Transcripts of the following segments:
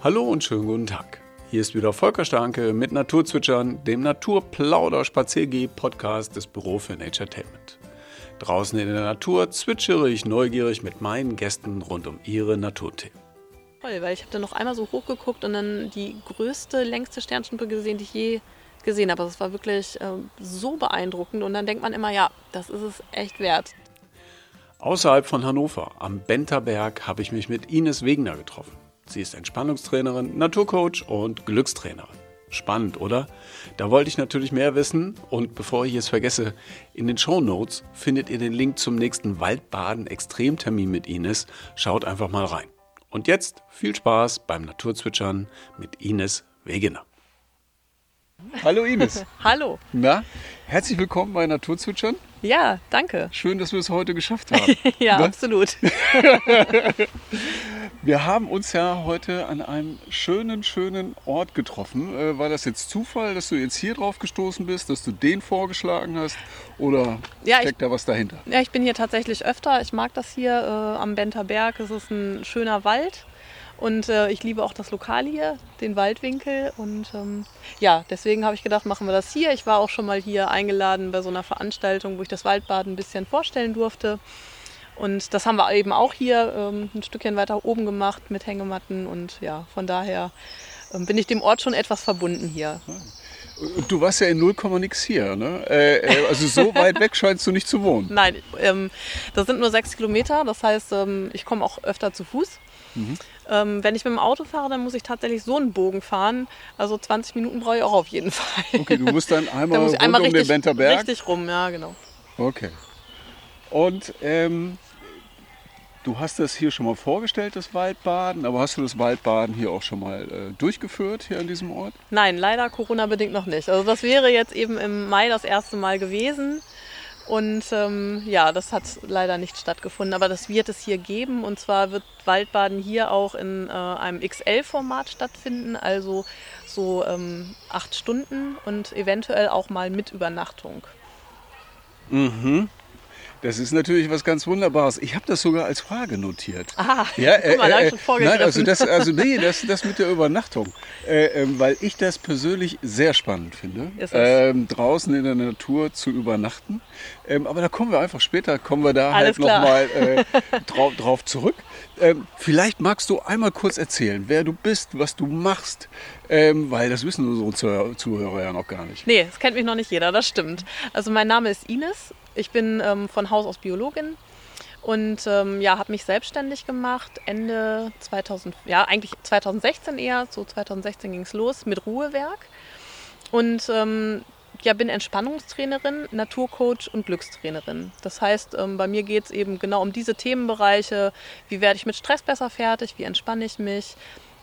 Hallo und schönen guten Tag. Hier ist wieder Volker Starke mit Naturzwitschern, dem Naturplauder-Spaziergeh-Podcast des Büro für Naturetainment. Draußen in der Natur zwitschere ich neugierig mit meinen Gästen rund um ihre Naturthemen. Toll, weil ich habe dann noch einmal so hochgeguckt und dann die größte, längste Sternschnuppe gesehen, die ich je gesehen habe. Das war wirklich äh, so beeindruckend und dann denkt man immer, ja, das ist es echt wert. Außerhalb von Hannover, am Benterberg, habe ich mich mit Ines Wegner getroffen. Sie ist Entspannungstrainerin, Naturcoach und Glückstrainerin. Spannend, oder? Da wollte ich natürlich mehr wissen und bevor ich es vergesse, in den Show Notes findet ihr den Link zum nächsten Waldbaden-Extremtermin mit Ines. Schaut einfach mal rein. Und jetzt viel Spaß beim Naturzwitschern mit Ines Wegener. Hallo Ines. Hallo. Na, herzlich willkommen bei Naturzwitschern. Ja, danke. Schön, dass wir es heute geschafft haben. ja, Ne? absolut. Wir haben uns ja heute an einem schönen, schönen Ort getroffen. Äh, war das jetzt Zufall, dass du jetzt hier drauf gestoßen bist, dass du den vorgeschlagen hast? Oder Ja, steckt da was dahinter? Ja, ich bin hier tatsächlich öfter. Ich mag das hier äh, am Benterberg. Es ist ein schöner Wald. Und äh, ich liebe auch das Lokal hier, den Waldwinkel. Und ähm, ja, deswegen habe ich gedacht, machen wir das hier. Ich war auch schon mal hier eingeladen bei so einer Veranstaltung, wo ich das Waldbaden ein bisschen vorstellen durfte. Und das haben wir eben auch hier ähm, ein Stückchen weiter oben gemacht mit Hängematten. Und ja, von daher ähm, bin ich dem Ort schon etwas verbunden hier. Und du warst ja in 0, nix hier. Ne? Äh, äh, also so weit weg scheinst du nicht zu wohnen. Nein, ähm, das sind nur sechs Kilometer. Das heißt, ähm, ich komme auch öfter zu Fuß. Ähm, wenn ich mit dem Auto fahre, dann muss ich tatsächlich so einen Bogen fahren. Also 20 Minuten brauche ich auch auf jeden Fall. Okay, du musst dann einmal da muss einmal um den richtig, Benterberg. richtig rum, ja genau. Okay. Und ähm, du hast das hier schon mal vorgestellt, das Waldbaden, aber hast du das Waldbaden hier auch schon mal äh, durchgeführt, hier an diesem Ort? Nein, leider Corona-bedingt noch nicht. Also das wäre jetzt eben im Mai das erste Mal gewesen. Und ähm, ja, das hat leider nicht stattgefunden. Aber das wird es hier geben. Und zwar wird Waldbaden hier auch in äh, einem XL-Format stattfinden. Also so ähm, acht Stunden und eventuell auch mal mit Übernachtung. Das ist natürlich was ganz Wunderbares. Ich habe das sogar als Frage notiert. Ah, Ja, guck mal, ich schon nein, also das, also nee, das, das mit der Übernachtung, äh, ähm, weil ich das persönlich sehr spannend finde, ähm, draußen in der Natur zu übernachten. Ähm, aber da kommen wir einfach später, kommen wir da Alles halt nochmal äh, drauf, drauf zurück. Ähm, vielleicht magst du einmal kurz erzählen, wer du bist, was du machst, ähm, weil das wissen unsere Zuhörer, Zuhörer ja noch gar nicht. Nee, das kennt mich noch nicht jeder, das stimmt. Also mein Name ist Ines. Ich bin ähm, von Haus aus Biologin und ähm, ja, habe mich selbstständig gemacht Ende 2000, ja eigentlich 2016 eher, so 2016 ging es los mit Ruhewerk und ähm, ja, bin Entspannungstrainerin, Naturcoach und Glückstrainerin. Das heißt, ähm, bei mir geht es eben genau um diese Themenbereiche. Wie werde ich mit Stress besser fertig? Wie entspanne ich mich?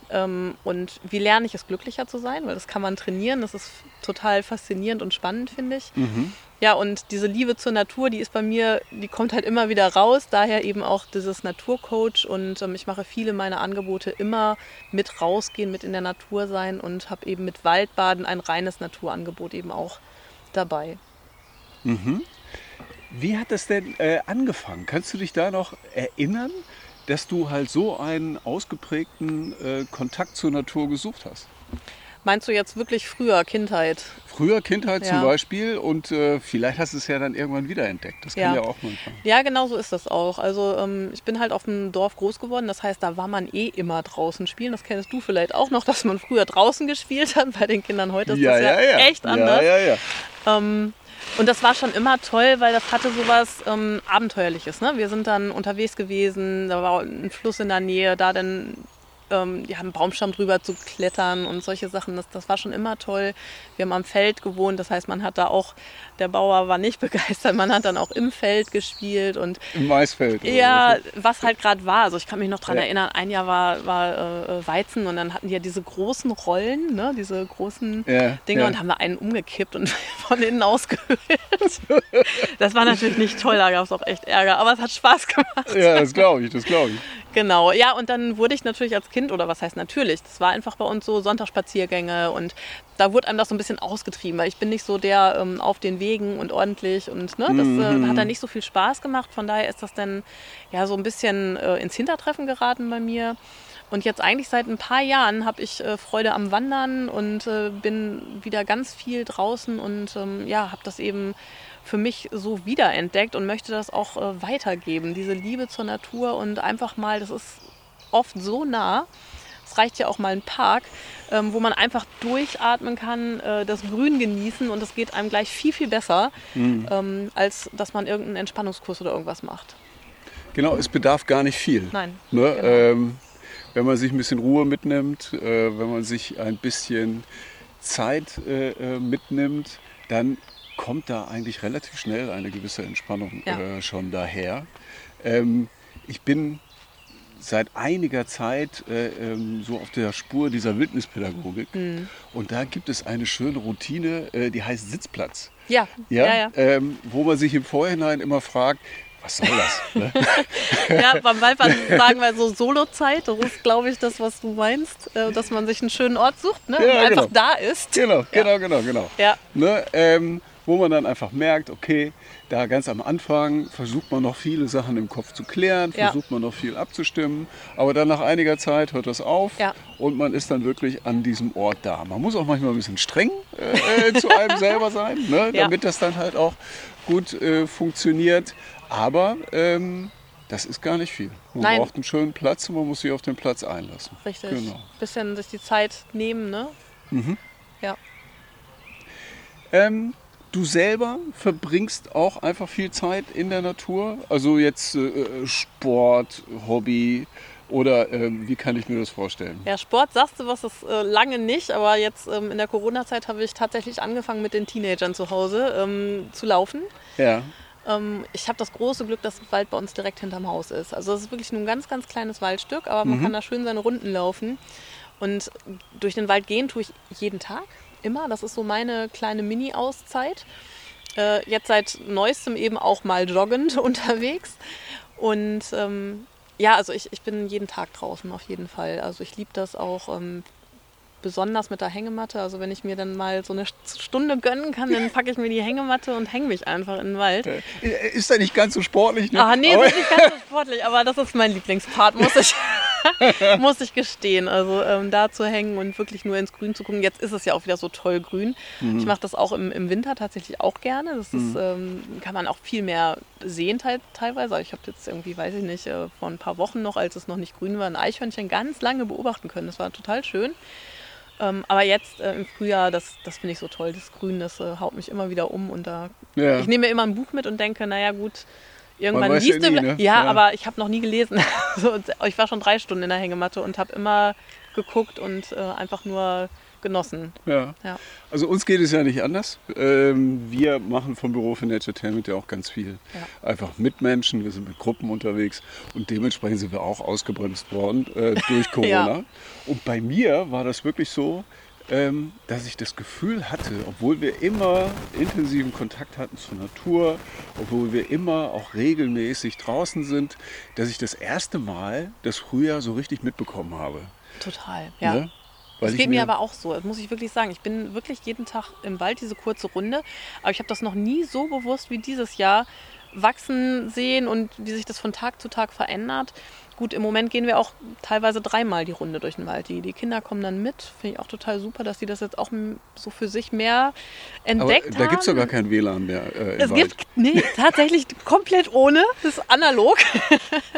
Ähm, und wie lerne ich es, glücklicher zu sein? Weil das kann man trainieren. Das ist total faszinierend und spannend, finde ich. Ja, und diese Liebe zur Natur, die ist bei mir, die kommt halt immer wieder raus. Daher eben auch dieses Naturcoach. Und ähm, ich mache viele meiner Angebote immer mit rausgehen, mit in der Natur sein und habe eben mit Waldbaden ein reines Naturangebot eben auch dabei. Wie hat das denn äh, angefangen? Kannst du dich da noch erinnern, dass du halt so einen ausgeprägten äh, Kontakt zur Natur gesucht hast? Meinst du jetzt wirklich früher, Kindheit? Früher Kindheit zum Ja. Beispiel und äh, vielleicht hast du es ja dann irgendwann wiederentdeckt. Das kann ja, Ja. auch manchmal. Ja, genau so ist das auch. Also ähm, ich bin halt auf dem Dorf groß geworden. Das heißt, da war man eh immer draußen spielen. Das kennst du vielleicht auch noch, dass man früher draußen gespielt hat. Bei den Kindern heute ist das ja, echt anders. Ja, ja, ja. Ähm, und das war schon immer toll, weil das hatte sowas ähm, Abenteuerliches. Ne? Wir sind dann unterwegs gewesen, da war ein Fluss in der Nähe, da dann ähm, ja, einen Baumstamm drüber zu klettern und solche Sachen. Das, das war schon immer toll. Wir haben am Feld gewohnt, das heißt, man hat da auch, der Bauer war nicht begeistert, man hat dann auch im Feld gespielt und Im Maisfeld. ja, was halt gerade war. Also ich kann mich noch dran Ja. erinnern, ein Jahr war, war äh, Weizen und dann hatten die ja diese großen Rollen, ne? diese großen Ja, Dinge ja. und haben da einen umgekippt und von innen ausgehöhlt. Das war natürlich nicht toll, da gab es auch echt Ärger, aber es hat Spaß gemacht. Ja, das glaube ich, das glaube ich. Genau, ja, und dann wurde ich natürlich als Kind, oder was heißt natürlich, das war einfach bei uns so Sonntagsspaziergänge und da wurde einem das so ein bisschen ausgetrieben, weil ich bin nicht so der ähm, auf den Wegen und ordentlich und ne, das äh, hat dann nicht so viel Spaß gemacht. Von daher ist das dann ja so ein bisschen äh, ins Hintertreffen geraten bei mir. Und jetzt eigentlich seit ein paar Jahren habe ich äh, Freude am Wandern und äh, bin wieder ganz viel draußen und ähm, ja, habe das eben für mich so wiederentdeckt und möchte das auch äh, weitergeben. Diese Liebe zur Natur und einfach mal, das ist oft so nah. Es reicht ja auch mal ein Park, ähm, wo man einfach durchatmen kann, äh, das Grün genießen und es geht einem gleich viel, viel besser, mhm. ähm, als dass man irgendeinen Entspannungskurs oder irgendwas macht. Genau, es bedarf gar nicht viel. Nein. Ne? Genau. Ähm, wenn man sich ein bisschen Ruhe mitnimmt, äh, wenn man sich ein bisschen Zeit äh, äh, mitnimmt, dann kommt da eigentlich relativ schnell eine gewisse Entspannung ja. äh, schon daher. Ähm, ich bin seit einiger Zeit äh, ähm, so auf der Spur dieser Wildnispädagogik. Mhm. Und da gibt es eine schöne Routine, äh, die heißt Sitzplatz. Ja, ja, ja, ja. Ähm, wo man sich im Vorhinein immer fragt, was soll das? Ne? ja, beim Waldbahn sagen wir so Solozeit. Das ist, glaube ich, das, was du meinst, äh, dass man sich einen schönen Ort sucht ne? ja, und einfach genau. da ist. Genau, genau, ja. genau, genau. Ja. Ne? Ähm, wo man dann einfach merkt, okay, da ganz am Anfang versucht man noch viele Sachen im Kopf zu klären, ja. versucht man noch viel abzustimmen, aber dann nach einiger Zeit hört das auf ja. und man ist dann wirklich an diesem Ort da. Man muss auch manchmal ein bisschen streng äh, zu einem selber sein, ne, ja. damit das dann halt auch gut äh, funktioniert. Aber ähm, das ist gar nicht viel. Man Nein. braucht einen schönen Platz und man muss sich auf den Platz einlassen. Richtig. Genau. Bisschen sich die Zeit nehmen, ne? Mhm. Ja. Ähm, Du selber verbringst auch einfach viel Zeit in der Natur? Also jetzt äh, Sport, Hobby oder äh, wie kann ich mir das vorstellen? Ja, Sport sagst du was, das äh, lange nicht, aber jetzt ähm, in der Corona-Zeit habe ich tatsächlich angefangen mit den Teenagern zu Hause ähm, zu laufen. Ja. Ähm, ich habe das große Glück, dass der Wald bei uns direkt hinterm Haus ist. Also es ist wirklich nur ein ganz, ganz kleines Waldstück, aber man mhm. kann da schön seine Runden laufen. Und durch den Wald gehen tue ich jeden Tag immer. Das ist so meine kleine Mini-Auszeit. Äh, jetzt seit neuestem eben auch mal joggend unterwegs. Und ähm, ja, also ich, ich bin jeden Tag draußen auf jeden Fall. Also ich liebe das auch ähm, besonders mit der Hängematte. Also wenn ich mir dann mal so eine Stunde gönnen kann, dann packe ich mir die Hängematte und hänge mich einfach in den Wald. Äh, ist ja nicht ganz so sportlich, ne? Ah, nee, ist nicht ganz so sportlich, aber das ist mein Lieblingspart, muss ich muss ich gestehen. Also ähm, da zu hängen und wirklich nur ins Grün zu gucken. Jetzt ist es ja auch wieder so toll grün. Mhm. Ich mache das auch im, im Winter tatsächlich auch gerne. Das ist, mhm. ähm, kann man auch viel mehr sehen te teilweise. Ich habe jetzt irgendwie, weiß ich nicht, äh, vor ein paar Wochen noch, als es noch nicht grün war, ein Eichhörnchen ganz lange beobachten können. Das war total schön. Ähm, aber jetzt äh, im Frühjahr, das, das finde ich so toll. Das Grün, das äh, haut mich immer wieder um. Und da, ja. ich nehme mir immer ein Buch mit und denke, naja gut, Irgendwann liest du. Nie, ne? ja, ja, aber ich habe noch nie gelesen. ich war schon drei Stunden in der Hängematte und habe immer geguckt und äh, einfach nur genossen. Ja. ja. Also uns geht es ja nicht anders. Ähm, wir machen vom Büro für Naturetainment ja auch ganz viel. Ja. Einfach mit Menschen, wir sind mit Gruppen unterwegs und dementsprechend sind wir auch ausgebremst worden äh, durch Corona. ja. Und bei mir war das wirklich so, ähm, dass ich das Gefühl hatte, obwohl wir immer intensiven Kontakt hatten zur Natur, obwohl wir immer auch regelmäßig draußen sind, dass ich das erste Mal das Frühjahr so richtig mitbekommen habe. Total, ja. Ne? Weil das geht mir, mir aber auch so, das muss ich wirklich sagen. Ich bin wirklich jeden Tag im Wald, diese kurze Runde, aber ich habe das noch nie so bewusst wie dieses Jahr wachsen sehen und wie sich das von Tag zu Tag verändert. Gut, im Moment gehen wir auch teilweise dreimal die Runde durch den Wald. Die, die Kinder kommen dann mit. Finde ich auch total super, dass sie das jetzt auch so für sich mehr entdeckt Aber da gibt es ja gar kein WLAN mehr. Äh, es Wald. gibt, nee, tatsächlich komplett ohne. Das ist analog.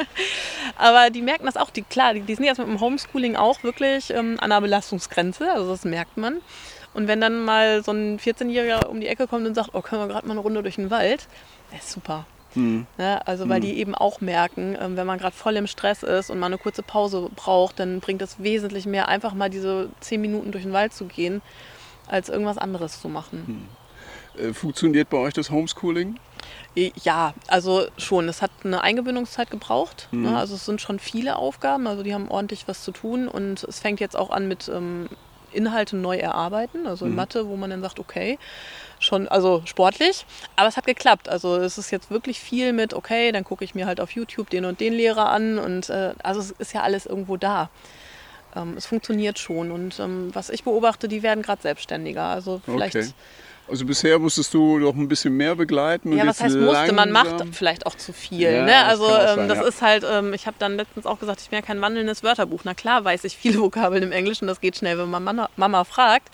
Aber die merken das auch. Die, klar, die, die sind jetzt mit dem Homeschooling auch wirklich ähm, an der Belastungsgrenze. Also das merkt man. Und wenn dann mal so ein 14-Jähriger um die Ecke kommt und sagt, oh, können wir gerade mal eine Runde durch den Wald, das ist super. Mhm. Ja, also weil mhm. die eben auch merken, ähm, wenn man gerade voll im Stress ist und mal eine kurze Pause braucht, dann bringt es wesentlich mehr, einfach mal diese zehn Minuten durch den Wald zu gehen, als irgendwas anderes zu machen. Mhm. Funktioniert bei euch das Homeschooling? Ja, also schon. Es hat eine Eingewöhnungszeit gebraucht. Ne? Also es sind schon viele Aufgaben. Also die haben ordentlich was zu tun und es fängt jetzt auch an mit ähm, Inhalte neu erarbeiten. Also in Mathe, wo man dann sagt, okay, schon, also sportlich. Aber es hat geklappt. Also es ist jetzt wirklich viel mit, okay, dann gucke ich mir halt auf YouTube den und den Lehrer an. Und äh, also es ist ja alles irgendwo da. Ähm, es funktioniert schon. Und ähm, was ich beobachte, die werden gerade selbstständiger. Also vielleicht. Okay. Also bisher musstest du noch ein bisschen mehr begleiten. Und Ja, was heißt musste? Man macht vielleicht auch zu viel. Ja, ne? das Also auch ähm, sein, das ja. ist halt, ähm, ich habe dann letztens auch gesagt, ich bin ja kein wandelndes Wörterbuch. Na klar weiß ich viele Vokabeln im Englischen, das geht schnell, wenn man Mama, Mama fragt.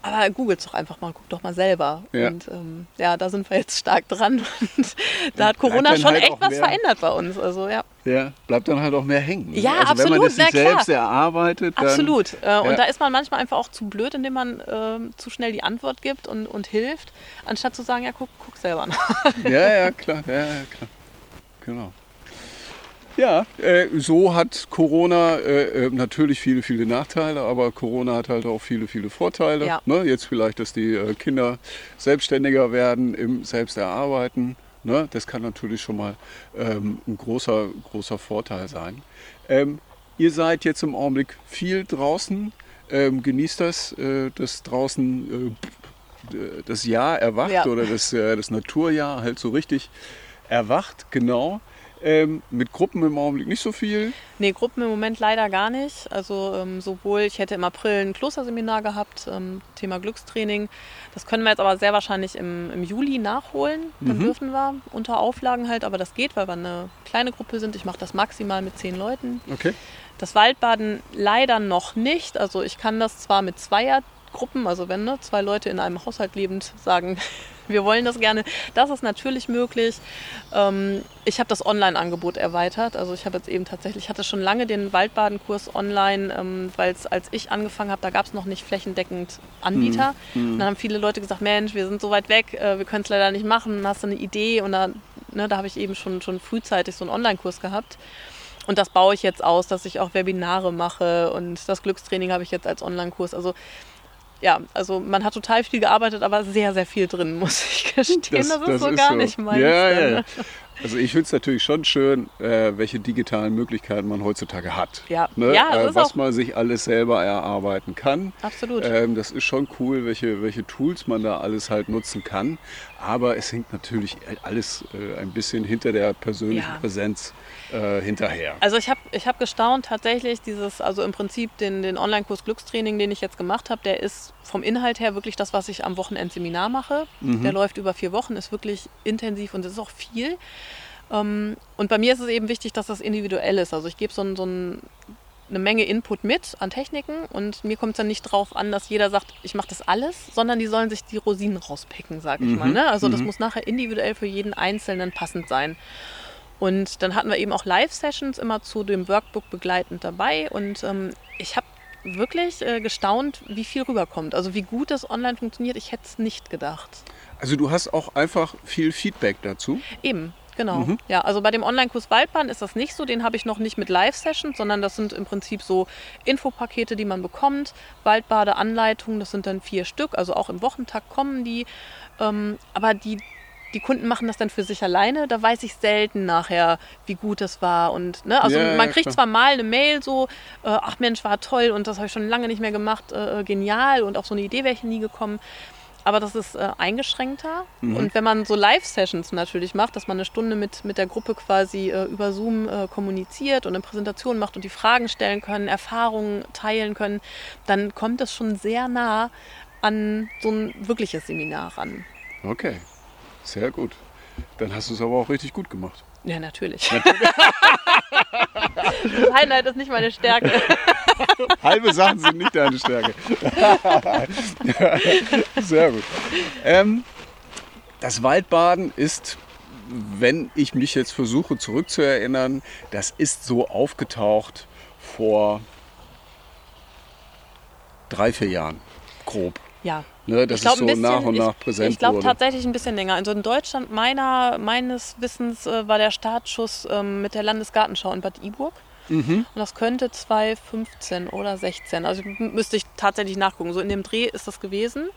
Aber googelt doch einfach mal, guck doch mal selber. Ja. Und ähm, ja, da sind wir jetzt stark dran. Und da hat Corona schon halt echt was mehr- verändert bei uns. Also ja, Ja, bleibt dann halt auch mehr hängen. ne? Ja, also wenn man absolut, das sich na klar. selbst erarbeitet, dann... absolut. Äh, und ja. da ist man manchmal einfach auch zu blöd, indem man ähm, zu schnell die Antwort gibt und, und hilft, anstatt zu sagen, ja, guck, guck selber nach. Ja, ja, klar. Ja, ja, klar. Genau. Ja, äh, so hat Corona äh, äh, natürlich viele, viele Nachteile, aber Corona hat halt auch viele, viele Vorteile. Ja. Ne? Jetzt vielleicht, dass die äh, Kinder selbstständiger werden im Selbsterarbeiten. Ne? Das kann natürlich schon mal ähm, ein großer, großer Vorteil sein. Ähm, ihr seid jetzt im Augenblick viel draußen. Ähm, genießt das, äh, dass draußen äh, das Jahr erwacht Ja. oder das, das Naturjahr halt so richtig erwacht, genau. Ähm, mit Gruppen im Augenblick nicht so viel. Nee, Gruppen im Moment leider gar nicht. Also ähm, sowohl, ich hätte im April ein Klosterseminar gehabt, ähm, Thema Glückstraining. Das können wir jetzt aber sehr wahrscheinlich im, im Juli nachholen. Dann dürfen wir unter Auflagen halt, aber das geht, weil wir eine kleine Gruppe sind. Ich mache das maximal mit zehn Leuten. Okay. Das Waldbaden leider noch nicht. Also ich kann das zwar mit Zweiergruppen, also wenn ne, zwei Leute in einem Haushalt lebend sagen, wir wollen das gerne, das ist natürlich möglich. Ähm, ich habe das Online-Angebot erweitert. Also ich habe jetzt eben tatsächlich, ich hatte schon lange den Waldbadenkurs online, ähm, weil es, als ich angefangen habe, da gab es noch nicht flächendeckend Anbieter. Und dann haben viele Leute gesagt, Mensch, wir sind so weit weg, äh, wir können es leider nicht machen, hast du eine Idee? Und da, ne, da habe ich eben schon, schon frühzeitig so einen Online-Kurs gehabt. Und das baue ich jetzt aus, dass ich auch Webinare mache und das Glückstraining habe ich jetzt als Online-Kurs. Also ja, also man hat total viel gearbeitet, aber sehr, sehr viel drin, muss ich gestehen. Das, ist so gar nicht meins. Ja, ja, ja. Also ich finde es natürlich schon schön, äh, welche digitalen Möglichkeiten man heutzutage hat. Ja. Ne? Ja, das äh, ist was man sich alles selber erarbeiten kann. Absolut. Ähm, das ist schon cool, welche, welche Tools man da alles halt nutzen kann. Aber es hängt natürlich alles äh, ein bisschen hinter der persönlichen Ja. Präsenz äh, hinterher. Also ich habe ich hab gestaunt tatsächlich, dieses, also im Prinzip den, den Online-Kurs Glückstraining, den ich jetzt gemacht habe, der ist vom Inhalt her wirklich das, was ich am Wochenendseminar mache. Der läuft über vier Wochen, ist wirklich intensiv und es ist auch viel. Ähm, und bei mir ist es eben wichtig, dass das individuell ist. Also ich gebe so, ein, so ein, eine Menge Input mit an Techniken und mir kommt es dann nicht drauf an, dass jeder sagt, ich mache das alles, sondern die sollen sich die Rosinen rauspicken, sage ich mal. Ne? Also das muss nachher individuell für jeden Einzelnen passend sein. Und dann hatten wir eben auch Live-Sessions immer zu dem Workbook begleitend dabei. Und ähm, ich habe wirklich äh, gestaunt, wie viel rüberkommt. Also wie gut das online funktioniert. Ich hätte es nicht gedacht. Also du hast auch einfach viel Feedback dazu. Eben, genau. Ja, also bei dem Online-Kurs Waldbahn ist das nicht so. Den habe ich noch nicht mit Live-Sessions, sondern das sind im Prinzip so Infopakete, die man bekommt. Waldbadeanleitungen, das sind dann vier Stück. Also auch im Wochentakt kommen die. Ähm, aber die, die Kunden machen das dann für sich alleine. Da weiß ich selten nachher, wie gut das war. Und, ne? Also Ja, man kriegt klar. zwar mal eine Mail so, äh, ach Mensch, war toll und das habe ich schon lange nicht mehr gemacht, äh, genial und auf so eine Idee wäre ich nie gekommen. Aber das ist äh, eingeschränkter. Und wenn man so Live-Sessions natürlich macht, dass man eine Stunde mit, mit der Gruppe quasi äh, über Zoom äh, kommuniziert und eine Präsentation macht und die Fragen stellen können, Erfahrungen teilen können, dann kommt das schon sehr nah an so ein wirkliches Seminar ran. Okay, sehr gut. Dann hast du es aber auch richtig gut gemacht. Ja, natürlich. das Highlight ist nicht meine Stärke. Halbe Sachen sind nicht deine Stärke. Sehr gut. Ähm, das Waldbaden ist, wenn ich mich jetzt versuche zurückzuerinnern, das ist so aufgetaucht vor drei, vier Jahren, grob. Ja. Ne, dass ich glaub, es so bisschen, nach und nach ich, präsent Ich glaube wurde. tatsächlich ein bisschen länger. Also in Deutschland meiner, meines Wissens äh, war der Startschuss ähm, mit der Landesgartenschau in Bad Iburg. Mhm. Und das könnte 2015 oder 16. Also müsste ich tatsächlich nachgucken. So in dem Dreh ist das gewesen.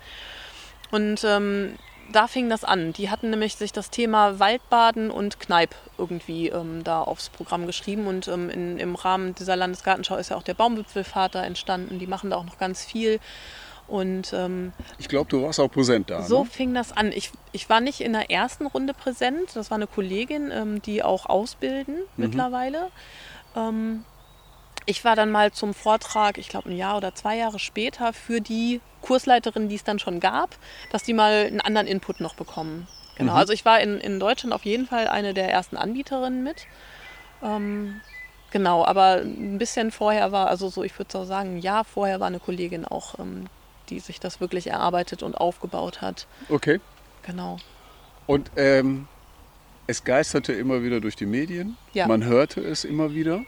Und ähm, da fing das an. Die hatten nämlich sich das Thema Waldbaden und Kneipp irgendwie ähm, da aufs Programm geschrieben. Und ähm, in, im Rahmen dieser Landesgartenschau ist ja auch der Baumwipfelvater entstanden. Die machen da auch noch ganz viel. Und ähm, ich glaube, du warst auch präsent da. So ne? fing das an. Ich, ich war nicht in der ersten Runde präsent. Das war eine Kollegin, ähm, die auch ausbilden mhm. mittlerweile. Ähm, ich war dann mal zum Vortrag, ich glaube ein Jahr oder zwei Jahre später, für die Kursleiterin, die es dann schon gab, dass die mal einen anderen Input noch bekommen. Genau. Mhm. Also ich war in, in Deutschland auf jeden Fall eine der ersten Anbieterinnen mit. Ähm, genau, aber ein bisschen vorher war, also so, ich würde so sagen, ein Jahr vorher war eine Kollegin auch ähm, die sich das wirklich erarbeitet und aufgebaut hat. Okay. Genau. Und ähm, es geisterte immer wieder durch die Medien. Ja. Man hörte es immer wieder.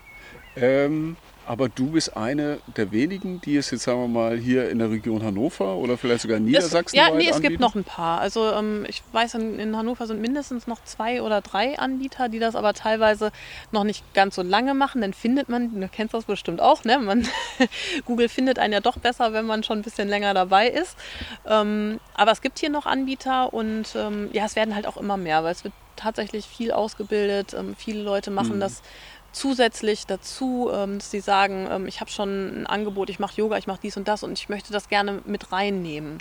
Ähm, aber du bist eine der wenigen, die es jetzt, sagen wir mal, hier in der Region Hannover oder vielleicht sogar in Niedersachsen es, Ja, nee, es anbieten? gibt noch ein paar. Also ähm, ich weiß, in, in, Hannover sind mindestens noch zwei oder drei Anbieter, die das aber teilweise noch nicht ganz so lange machen. Dann findet man, du kennst das bestimmt auch, ne? Man, Google findet einen ja doch besser, wenn man schon ein bisschen länger dabei ist. Ähm, aber es gibt hier noch Anbieter und ähm, ja, es werden halt auch immer mehr, weil es wird tatsächlich viel ausgebildet. Ähm, viele Leute machen mhm. das zusätzlich dazu, ähm, dass sie sagen, ähm, ich habe schon ein Angebot, ich mache Yoga, ich mache dies und das und ich möchte das gerne mit reinnehmen.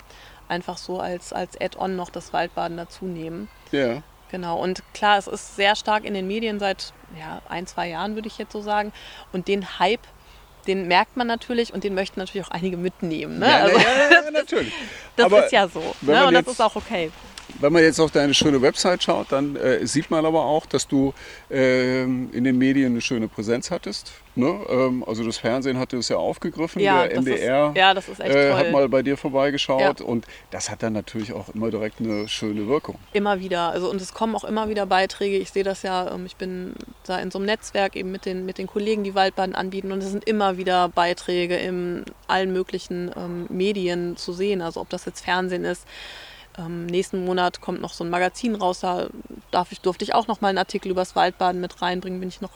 Einfach so als, als Add-on noch das Waldbaden dazu nehmen. Ja. Genau. Und klar, es ist sehr stark in den Medien seit ja, ein, zwei Jahren, würde ich jetzt so sagen. Und den Hype, den merkt man natürlich und den möchten natürlich auch einige mitnehmen. Ne? Ja, also, ja, ja, natürlich. das Aber ist ja so. Ne? Und das ist auch okay. Wenn man jetzt auf deine schöne Website schaut, dann äh, sieht man aber auch, dass du äh, in den Medien eine schöne Präsenz hattest. Ne? Ähm, also das Fernsehen hatte es ja aufgegriffen, ja, der NDR ist, ja, äh, hat mal bei dir vorbeigeschaut ja. und das hat dann natürlich auch immer direkt eine schöne Wirkung. Immer wieder, also und es kommen auch immer wieder Beiträge. Ich sehe das ja, ähm, ich bin da in so einem Netzwerk eben mit den, mit den Kollegen, die Waldbahn anbieten und es sind immer wieder Beiträge in allen möglichen ähm, Medien zu sehen, also ob das jetzt Fernsehen ist, ähm, nächsten Monat kommt noch so ein Magazin raus, da darf ich, durfte ich auch noch mal einen Artikel über das Waldbaden mit reinbringen, bin ich noch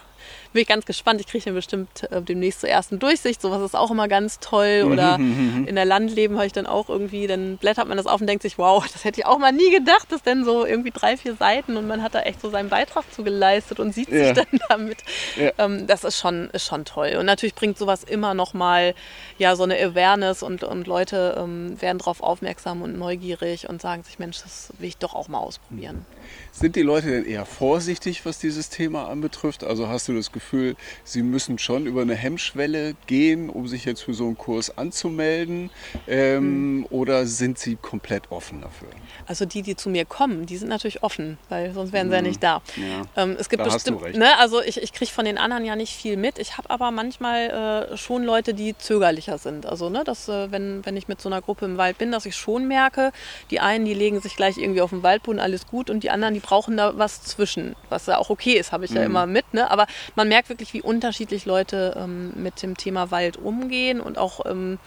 bin ich ganz gespannt. Ich kriege den bestimmt äh, demnächst zur ersten Durchsicht. Sowas ist auch immer ganz toll. Mhm, Oder mhm, mhm. in der Landleben habe ich dann auch irgendwie, dann blättert man das auf und denkt sich, wow, das hätte ich auch mal nie gedacht, dass denn so irgendwie drei, vier Seiten und man hat da echt so seinen Beitrag zu geleistet und sieht ja. sich dann damit. Ja. Ähm, das ist schon, ist schon toll. Und natürlich bringt sowas immer noch mal ja, so eine Awareness und, und Leute ähm, werden darauf aufmerksam und neugierig und sagen sich, Mensch, das will ich doch auch mal ausprobieren. Sind die Leute denn eher vorsichtig, was dieses Thema anbetrifft? Also hast du das Gefühl, sie müssen schon über eine Hemmschwelle gehen, um sich jetzt für so einen Kurs anzumelden? Ähm, mhm. Oder sind sie komplett offen dafür? Also die, die zu mir kommen, die sind natürlich offen, weil sonst wären sie mhm. ja nicht da. Ja, ähm, es gibt bestimmt, ne, also ich, ich kriege von den anderen ja nicht viel mit. Ich habe aber manchmal äh, schon Leute, die zögerlicher sind. Also ne, dass, äh, wenn, wenn ich mit so einer Gruppe im Wald bin, dass ich schon merke, die einen, die legen sich gleich irgendwie auf den Waldboden, alles gut, und die anderen, die brauchen da was zwischen, was ja auch okay ist, habe ich mhm. ja immer mit. Ne? Aber man merkt wirklich, wie unterschiedlich Leute ähm, mit dem Thema Wald umgehen und auch ähm,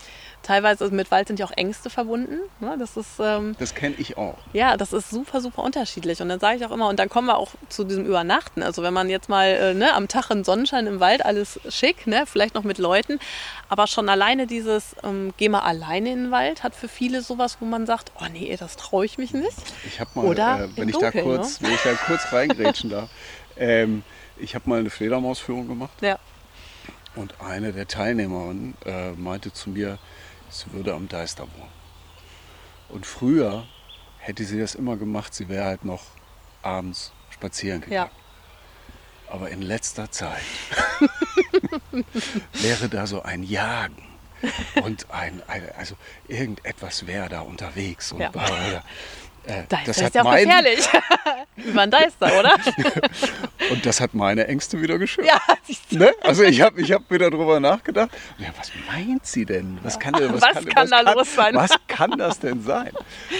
teilweise mit Wald sind ja auch Ängste verbunden. Ne? Das ist. Ähm, das kenne ich auch. Ja, das ist super, super unterschiedlich. Und dann sage ich auch immer, und dann kommen wir auch zu diesem Übernachten. Also wenn man jetzt mal äh, ne, am Tag in Sonnenschein im Wald, alles schick, ne, vielleicht noch mit Leuten, aber schon alleine dieses, ähm, geh mal alleine in den Wald, hat für viele sowas, wo man sagt, oh nee, das traue ich mich nicht. Ich habe mal, Oder äh, wenn, ich Dunkeln, da kurz, ne? wenn ich da kurz reingrätschen darf, ähm, ich habe mal eine Fledermausführung gemacht. Ja. Und eine der Teilnehmerinnen äh, meinte zu mir, sie würde am Deistermoor. Und früher hätte sie das immer gemacht, sie wäre halt noch abends spazieren gegangen. Ja. Aber in letzter Zeit wäre da so ein Jagen und ein, ein also irgendetwas wäre da unterwegs. Und ja. Äh, Deister das ist ja auch mein... gefährlich. Über ein Deister, oder? und das hat meine Ängste wieder geschürt. Ja, ne? Also ich habe ich hab wieder drüber nachgedacht. Ja, was meint sie denn? Was kann, denn, was was kann, kann da los sein? Was kann das denn sein?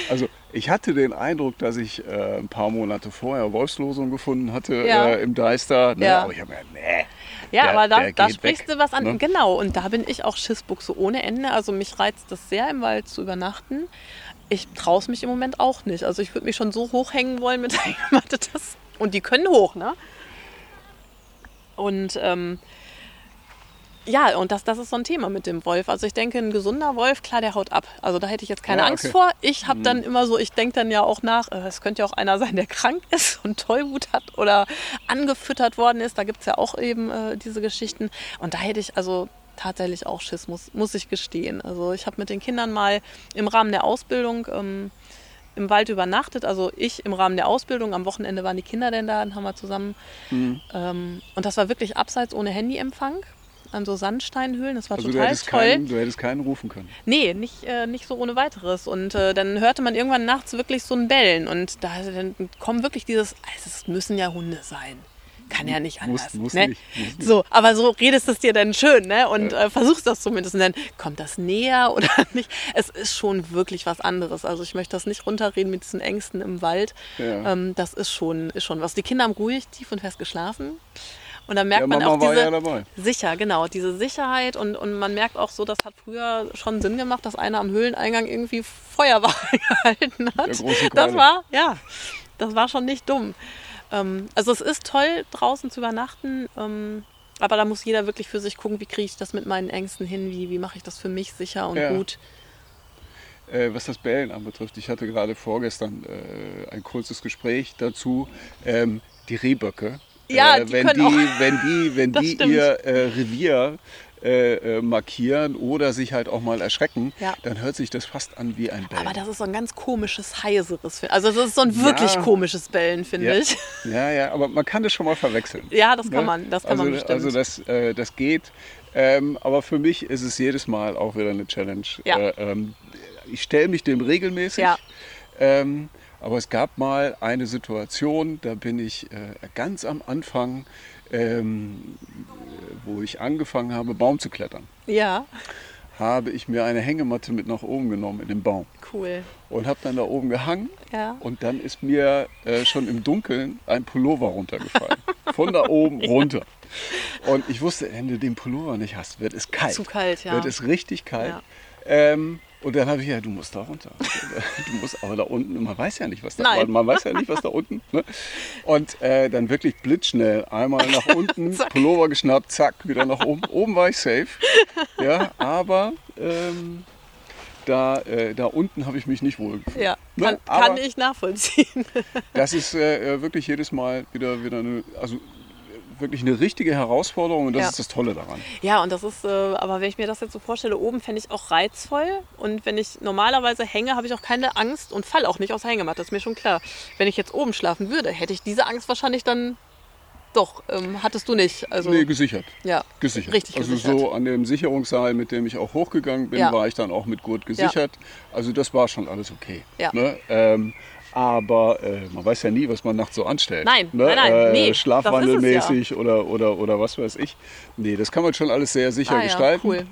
Also ich hatte den Eindruck, dass ich äh, ein paar Monate vorher Wolfslosung gefunden hatte ja. äh, im Deister. Ne? Ja. Aber ich habe mir, nee. Ja, der, aber da, da sprichst weg, du was an. Ne? Genau, und da bin ich auch Schissbuchse ohne Ende. Also mich reizt das sehr, im Wald zu übernachten ich traue es mich im Moment auch nicht. Also ich würde mich schon so hochhängen wollen mit der Hängematte. Das, und die können hoch, ne? Und ähm, Ja, und das, das ist so ein Thema mit dem Wolf. Also ich denke, ein gesunder Wolf, klar, der haut ab. Also da hätte ich jetzt keine Ja, Angst okay. vor. Ich habe dann immer so, ich denke dann ja auch nach, äh, es könnte ja auch einer sein, der krank ist und Tollwut hat oder angefüttert worden ist. Da gibt es ja auch eben äh, diese Geschichten. Und da hätte ich also tatsächlich auch Schiss, muss, muss ich gestehen. Also ich habe mit den Kindern mal im Rahmen der Ausbildung ähm, im Wald übernachtet. Also ich im Rahmen der Ausbildung. Am Wochenende waren die Kinder denn da, dann haben wir zusammen. Mhm. Ähm, und das war wirklich abseits ohne Handyempfang. An so Sandsteinhöhlen. Das war Also du total hättest, toll. keinen, du hättest keinen rufen können. Nee, nicht, äh, nicht so ohne weiteres. Und äh, dann hörte man irgendwann nachts wirklich so ein Bellen. Und da dann kommen wirklich dieses, also es müssen ja Hunde sein. Kann ja nicht Muss- anders. muss ne? nicht, muss nicht. So, aber so redest es dir dann schön, ne? Und äh, versuchst das zumindest. Und dann kommt das näher oder nicht. Es ist schon wirklich was anderes. Also ich möchte das nicht runterreden mit diesen Ängsten im Wald. Ja. Ähm, das ist schon, ist schon was. Die Kinder haben ruhig, tief und fest geschlafen. Und dann merkt Ja, man auch diese, ja. Sicher, genau. Diese Sicherheit und, und man merkt auch so, das hat früher schon Sinn gemacht, dass einer am Höhleneingang irgendwie Feuerwache gehalten hat. Das war, ja, das war schon nicht dumm. Ähm, also es ist toll, draußen zu übernachten, ähm, aber da muss jeder wirklich für sich gucken, wie kriege ich das mit meinen Ängsten hin, wie, wie mache ich das für mich sicher und Ja. gut. Äh, was das Bellen anbetrifft, ich hatte gerade vorgestern äh, ein kurzes Gespräch dazu. Ähm, die Rehböcke, Ja, äh, die wenn, die, wenn die, wenn Das die stimmt. ihr äh, Revier äh, äh, markieren oder sich halt auch mal erschrecken, Ja. dann hört sich das fast an wie ein Bellen. Aber das ist so ein ganz komisches, heiseres. Also das ist so ein wirklich Ja. komisches Bellen, finde ja. ich. ja, ja, aber man kann das schon mal verwechseln. Ja, das kann Ne? man, das kann also, man bestimmt. Also das, äh, das geht. Ähm, aber für mich ist es jedes Mal auch wieder eine Challenge. Äh, ähm, ich stelle mich dem regelmäßig. Ähm, aber es gab mal eine Situation, da bin ich ganz am Anfang, ähm, wo ich angefangen habe, Baum zu klettern, ja, habe ich mir eine Hängematte mit nach oben genommen in den Baum cool. und habe dann da oben gehangen. Ja. Und dann ist mir äh, schon im Dunkeln ein Pullover runtergefallen. Von da oben runter. Und ich wusste, wenn du den Pullover nicht hast, wird es kalt. Zu kalt, ja. Wird es richtig kalt. Ja. Ähm, und dann habe ich ja, du musst da runter. Du musst aber da unten, man weiß ja nicht, was da Nein. man weiß ja nicht, was da unten. Ne? Und äh, dann wirklich blitzschnell einmal nach unten. Pullover geschnappt, zack, wieder nach oben. Oben war ich safe. Ja, aber ähm, da, äh, da unten habe ich mich nicht wohl gefühlt. Ja, Ne? kann, kann ich nachvollziehen. das ist äh, äh, wirklich jedes Mal wieder, wieder eine, also wirklich eine richtige Herausforderung und das Ja. ist das Tolle daran. Ja, und das ist, äh, aber wenn ich mir das jetzt so vorstelle, oben fände ich auch reizvoll. Und wenn ich normalerweise hänge, habe ich auch keine Angst und falle auch nicht aus der Hängematte. Das ist mir schon klar. Wenn ich jetzt oben schlafen würde, hätte ich diese Angst wahrscheinlich dann doch. Ähm, hattest du nicht. Also, Nee, gesichert. ja. Gesichert. Richtig also gesichert. so an dem Sicherungsseil, mit dem ich auch hochgegangen bin, Ja. war ich dann auch mit Gurt gesichert. Also das war schon alles okay. Ja. Ne? Ähm, aber äh, man weiß ja nie, was man nachts so anstellt. Nein, ne? nein, nein, äh, nee, Schlafwandelmäßig oder, oder, oder was weiß ich. Nee, das kann man schon alles sehr sicher Ah, ja, gestalten. cool.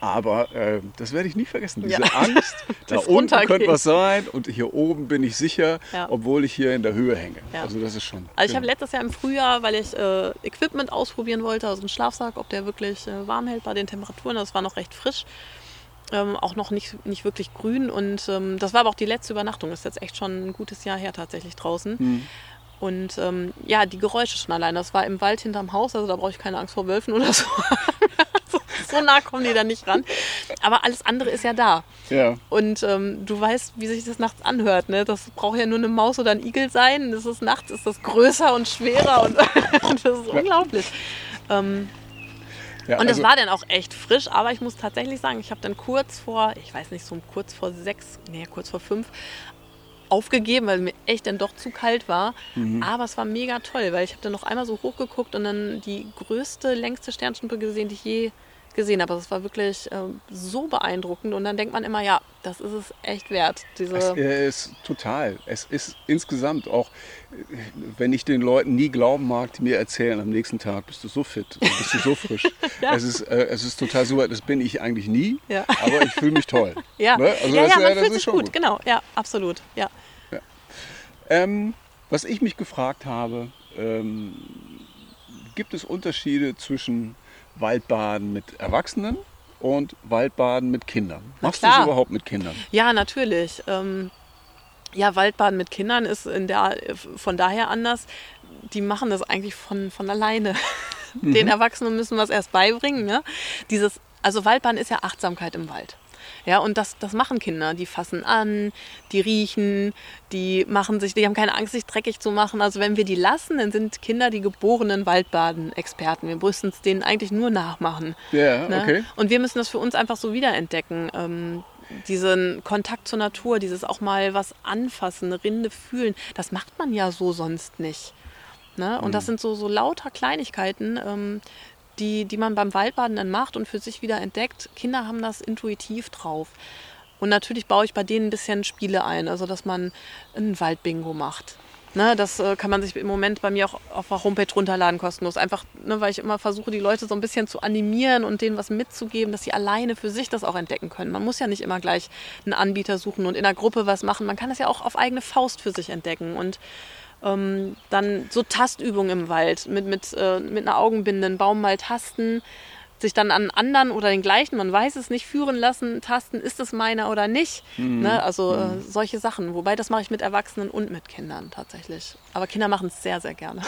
Aber äh, das werde ich nie vergessen. Diese Ja. Angst, da unten könnte was sein und hier oben bin ich sicher, Ja. obwohl ich hier in der Höhe hänge. Ja. Also das ist schon. Also ich habe letztes Jahr im Frühjahr, weil ich äh, Equipment ausprobieren wollte, also einen Schlafsack, ob der wirklich äh, warm hält bei den Temperaturen. Das war noch recht frisch. Ähm, auch noch nicht, nicht wirklich grün. Und ähm, das war aber auch die letzte Übernachtung. Das ist jetzt echt schon ein gutes Jahr her tatsächlich draußen. Hm. Und ähm, ja, die Geräusche schon allein. Das war im Wald hinterm Haus, also da brauche ich keine Angst vor Wölfen oder so. so. So nah kommen die da nicht ran. Aber alles andere ist ja da. Ja. Und ähm, du weißt, wie sich das nachts anhört. Ne? Das braucht ja nur eine Maus oder ein Igel sein. Das ist nachts ist das größer und schwerer und das ist unglaublich. Ähm, ja und es also, war dann auch echt frisch, aber ich muss tatsächlich sagen, ich habe dann kurz vor, ich weiß nicht, so kurz vor sechs, nee, kurz vor fünf aufgegeben, weil mir echt dann doch zu kalt war. Mhm. Aber es war mega toll, weil ich habe dann noch einmal so hochgeguckt und dann die größte, längste Sternschnuppe gesehen, die ich je gesehen habe. Also es war wirklich ähm, so beeindruckend und dann denkt man immer, ja, das ist es echt wert. Diese, Es ist total. Es ist insgesamt auch, äh, wenn ich den Leuten nie glauben mag, die mir erzählen, am nächsten Tag bist du so fit, bist du so frisch. Ja. es, ist, äh, es ist total super. Das bin ich eigentlich nie, Ja. aber ich fühle mich toll. ja, Ne? Also ja, das, ja, äh, man das fühlt sich gut. gut. genau, ja, absolut, ja. Ähm, was ich mich gefragt habe, ähm, gibt es Unterschiede zwischen Waldbaden mit Erwachsenen und Waldbaden mit Kindern? Machst du es klar. überhaupt mit Kindern? Ja, natürlich. Ähm, ja, Waldbaden mit Kindern ist der, von daher anders. Die machen das eigentlich von, von alleine. Den Erwachsenen müssen wir es erst beibringen. Ne? Dieses, also Waldbahn ist ja Achtsamkeit im Wald. Ja, und das, das machen Kinder. Die fassen an, die riechen, die machen sich, die haben keine Angst, sich dreckig zu machen. Also wenn wir die lassen, dann sind Kinder die geborenen Waldbaden-Experten. Wir müssen es denen eigentlich nur nachmachen. Ja, ne? okay. Und wir müssen das für uns einfach so wiederentdecken. Ähm, diesen Kontakt zur Natur, dieses auch mal was anfassen, eine Rinde fühlen, das macht man ja so sonst nicht. Ne? Und das sind so, so lauter Kleinigkeiten, ähm, die, die man beim Waldbaden dann macht und für sich wieder entdeckt. Kinder haben das intuitiv drauf. Und natürlich baue ich bei denen ein bisschen Spiele ein, also dass man ein Waldbingo macht. Ne, das äh, kann man sich im Moment bei mir auch auf der Homepage runterladen, kostenlos. Einfach, ne, weil ich immer versuche, die Leute so ein bisschen zu animieren und denen was mitzugeben, dass sie alleine für sich das auch entdecken können. Man muss ja nicht immer gleich einen Anbieter suchen und in der Gruppe was machen. Man kann das ja auch auf eigene Faust für sich entdecken. Und ähm, dann so Tastübungen im Wald mit, mit, äh, mit einer Augenbinde, einen Baum mal tasten, sich dann an anderen oder den gleichen, man weiß es nicht, führen lassen, tasten, ist es meiner oder nicht. Ne? Also äh, solche Sachen. Wobei das mache ich mit Erwachsenen und mit Kindern tatsächlich. Aber Kinder machen es sehr, sehr gerne.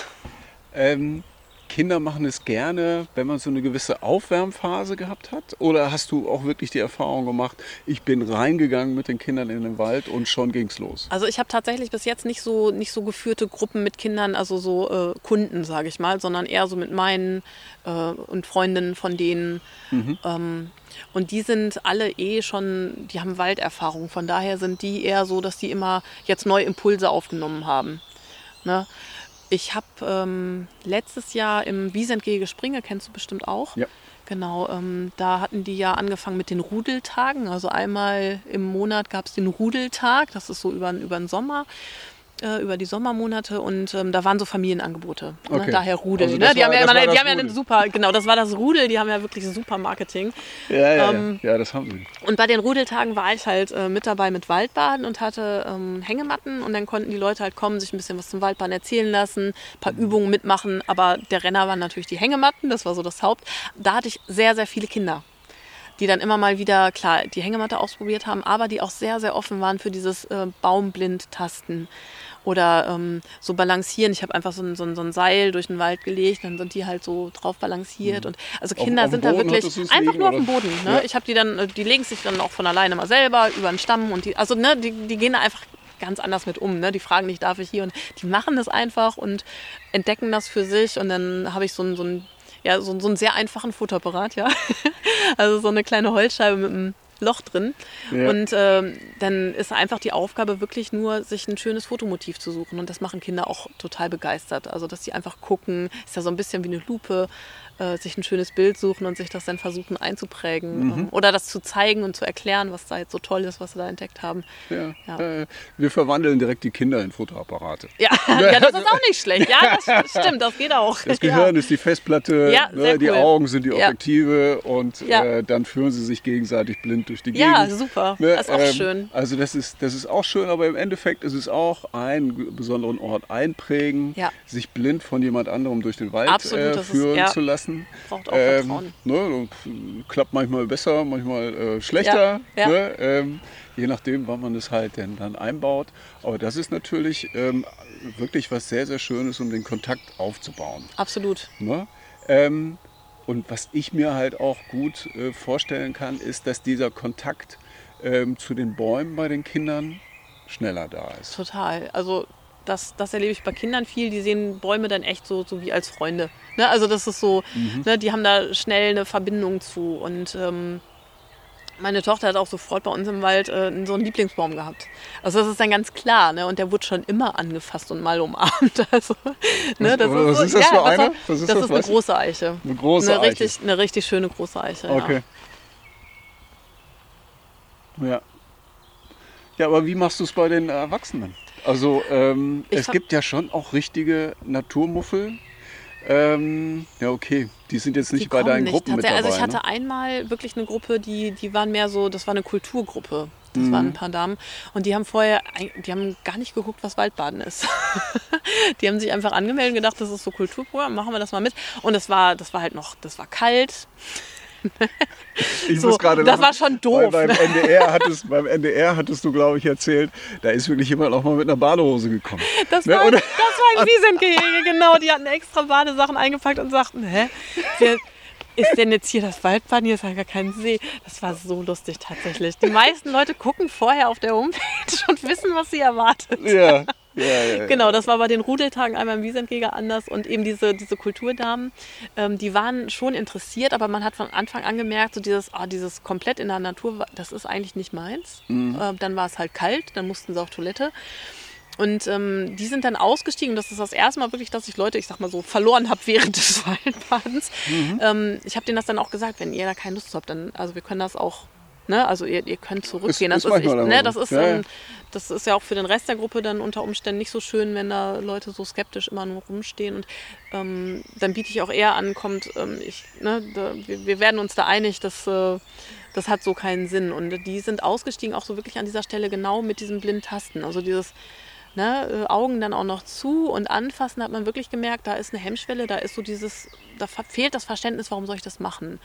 Ähm, Kinder machen es gerne, wenn man so eine gewisse Aufwärmphase gehabt hat? Oder hast du auch wirklich die Erfahrung gemacht, ich bin reingegangen mit den Kindern in den Wald und schon ging's los? Also ich habe tatsächlich bis jetzt nicht so, nicht so geführte Gruppen mit Kindern, also so äh, Kunden, sage ich mal, sondern eher so mit meinen äh, und Freundinnen von denen. Ähm, und die sind alle eh schon, die haben Walderfahrung. Von daher sind die eher so, dass die immer jetzt neue Impulse aufgenommen haben. Ne? Ich habe ähm, letztes Jahr im Wiesentgehege Springe, kennst du bestimmt auch. Ja. Genau, ähm, da hatten die ja angefangen mit den Rudeltagen. Also einmal im Monat gab es den Rudeltag, das ist so über, über den Sommer, äh, über die Sommermonate und ähm, da waren so Familienangebote. Ne? Okay. Daher Rudel. Also ne? Die war- haben ja, immer, die haben ja einen super, genau, das war das Rudel, die haben ja wirklich super Marketing. Ja, ja, Ähm, ja. ja das haben sie. Und bei den Rudeltagen war ich halt äh, mit dabei mit Waldbaden und hatte ähm, Hängematten und dann konnten die Leute halt kommen, sich ein bisschen was zum Waldbaden erzählen lassen, ein paar Übungen mitmachen, aber der Renner waren natürlich die Hängematten, das war so das Haupt. Da hatte ich sehr, sehr viele Kinder, die dann immer mal wieder, klar, die Hängematte ausprobiert haben, aber die auch sehr, sehr offen waren für dieses äh, Baumblind-Tasten oder ähm, so balancieren. Ich habe einfach so ein, so, ein, so ein Seil durch den Wald gelegt, dann sind die halt so drauf balanciert. Und also Auf- Kinder auf dem sind da wirklich einfach liegen, nur auf dem? Boden. Ne? Ja. Ich habe die dann, äh, die legen sich dann auch von alleine mal selber über den Stamm und die, also ne, die, die gehen da einfach ganz anders mit um. Ne? Die fragen nicht, darf ich hier? Und die machen das einfach und entdecken das für sich. Und dann habe ich so einen, so einen, ja, so, so einen sehr einfachen Futterapparat, ja. also so eine kleine Holzscheibe mit einem Loch drin. Ja. Und ähm, dann ist einfach die Aufgabe wirklich nur, sich ein schönes Fotomotiv zu suchen. Und das machen Kinder auch total begeistert. Also, dass sie einfach gucken, ist ja so ein bisschen wie eine Lupe, äh, sich ein schönes Bild suchen und sich das dann versuchen einzuprägen. Mhm. Ähm, oder das zu zeigen und zu erklären, was da jetzt so toll ist, was sie da entdeckt haben. Ja. Ja. Äh, wir verwandeln direkt die Kinder in Fotoapparate. Ja, ja das ist auch nicht schlecht. Ja, das stimmt, das geht auch. Das Gehirn ist die Festplatte, Ja, ne, die cool. Augen sind die Ja. Objektive und Ja. äh, dann führen sie sich gegenseitig blind durch die Ja, Gegend. super. Ne, Das ist auch ähm, schön. Also das ist, das ist auch schön, aber im Endeffekt ist es auch einen besonderen Ort einprägen, Ja. sich blind von jemand anderem durch den Wald Absolut, äh, ist- führen ja. zu lassen. Braucht auch Vertrauen. ne, klappt manchmal besser, manchmal äh, schlechter, Ja, ja. Ne, ähm, je nachdem, wann man es halt denn dann einbaut. Aber das ist natürlich ähm, wirklich was sehr, sehr Schönes, um den Kontakt aufzubauen. Absolut. Ne? Ähm, und was ich mir halt auch gut äh, vorstellen kann, ist, dass dieser Kontakt ähm, zu den Bäumen bei den Kindern schneller da ist. Total. Also das, das erlebe ich bei Kindern viel. Die sehen Bäume dann echt so, so wie als Freunde. Ne? Also das ist so, ne, die haben da schnell eine Verbindung zu. Und ähm, meine Tochter hat auch sofort bei uns im Wald äh, so einen Lieblingsbaum gehabt. Also das ist dann ganz klar. Ne? Und der wurde schon immer angefasst und mal umarmt. Also, ne, das Was- was ist das für was eine? Was ist das das? ist eine große Eiche. Eine große eine Eiche. Richtig, eine richtig schöne große Eiche. Okay. Ja. Ja, aber wie machst du es bei den Erwachsenen? Also ähm, es gibt ja schon auch richtige Naturmuffel. Ähm, ja, okay. Die sind jetzt nicht bei deinen nicht. Gruppen mit dabei. Also ich ne? hatte einmal wirklich eine Gruppe, die, die waren mehr so, das war eine Kulturgruppe. Das Mhm. waren ein paar Damen. Und die haben vorher, die haben gar nicht geguckt, was Waldbaden ist. die haben sich einfach angemeldet und gedacht, das ist so Kulturprogramm, machen wir das mal mit. Und das war, das war halt noch, das war kalt. Ich So, muss gerade das lachen, war schon doof, beim, ne? NDR hattest, beim NDR hattest du, glaube ich, erzählt, da ist wirklich jemand auch mal mit einer Badehose gekommen. Das Ne, war, oder? das war ein Wiesentgehege, genau. Die hatten extra Badesachen eingepackt und sagten, hä, wer ist denn jetzt hier das Waldbad? Hier ist ja gar kein See. Das war so lustig tatsächlich. Die meisten Leute gucken vorher auf der Homepage und wissen, was sie erwartet. Ja, ja, ja. Genau, das war bei den Rudeltagen einmal im Wiesentgeger anders und eben diese, diese Kulturdamen, ähm, die waren schon interessiert, aber man hat von Anfang an gemerkt, so dieses, ah, dieses komplett in der Natur, das ist eigentlich nicht meins. Ähm, dann war es halt kalt, dann mussten sie auf Toilette. Und ähm, die sind dann ausgestiegen. Das ist das erste Mal wirklich, dass ich Leute, ich sag mal so, verloren habe während des Waldbadens. Ähm, ich habe denen das dann auch gesagt, wenn ihr da keine Lust habt, dann, also wir können das auch, ne, also ihr, ihr könnt zurückgehen. Ist- das, ist ist, ich, ne, das, ist, Ja, ähm, das ist ja auch für den Rest der Gruppe dann unter Umständen nicht so schön, wenn da Leute so skeptisch immer nur rumstehen. Und ähm, dann biete ich auch eher an, kommt, ähm, ich, ne, da, wir, wir werden uns da einig, dass äh, das hat so keinen Sinn. Und die sind ausgestiegen, auch so wirklich an dieser Stelle genau mit diesem Blindtasten. Also dieses ne, äh, Augen dann auch noch zu und anfassen, hat man wirklich gemerkt, da ist eine Hemmschwelle, da ist so dieses, da fehlt das Verständnis, warum soll ich das machen.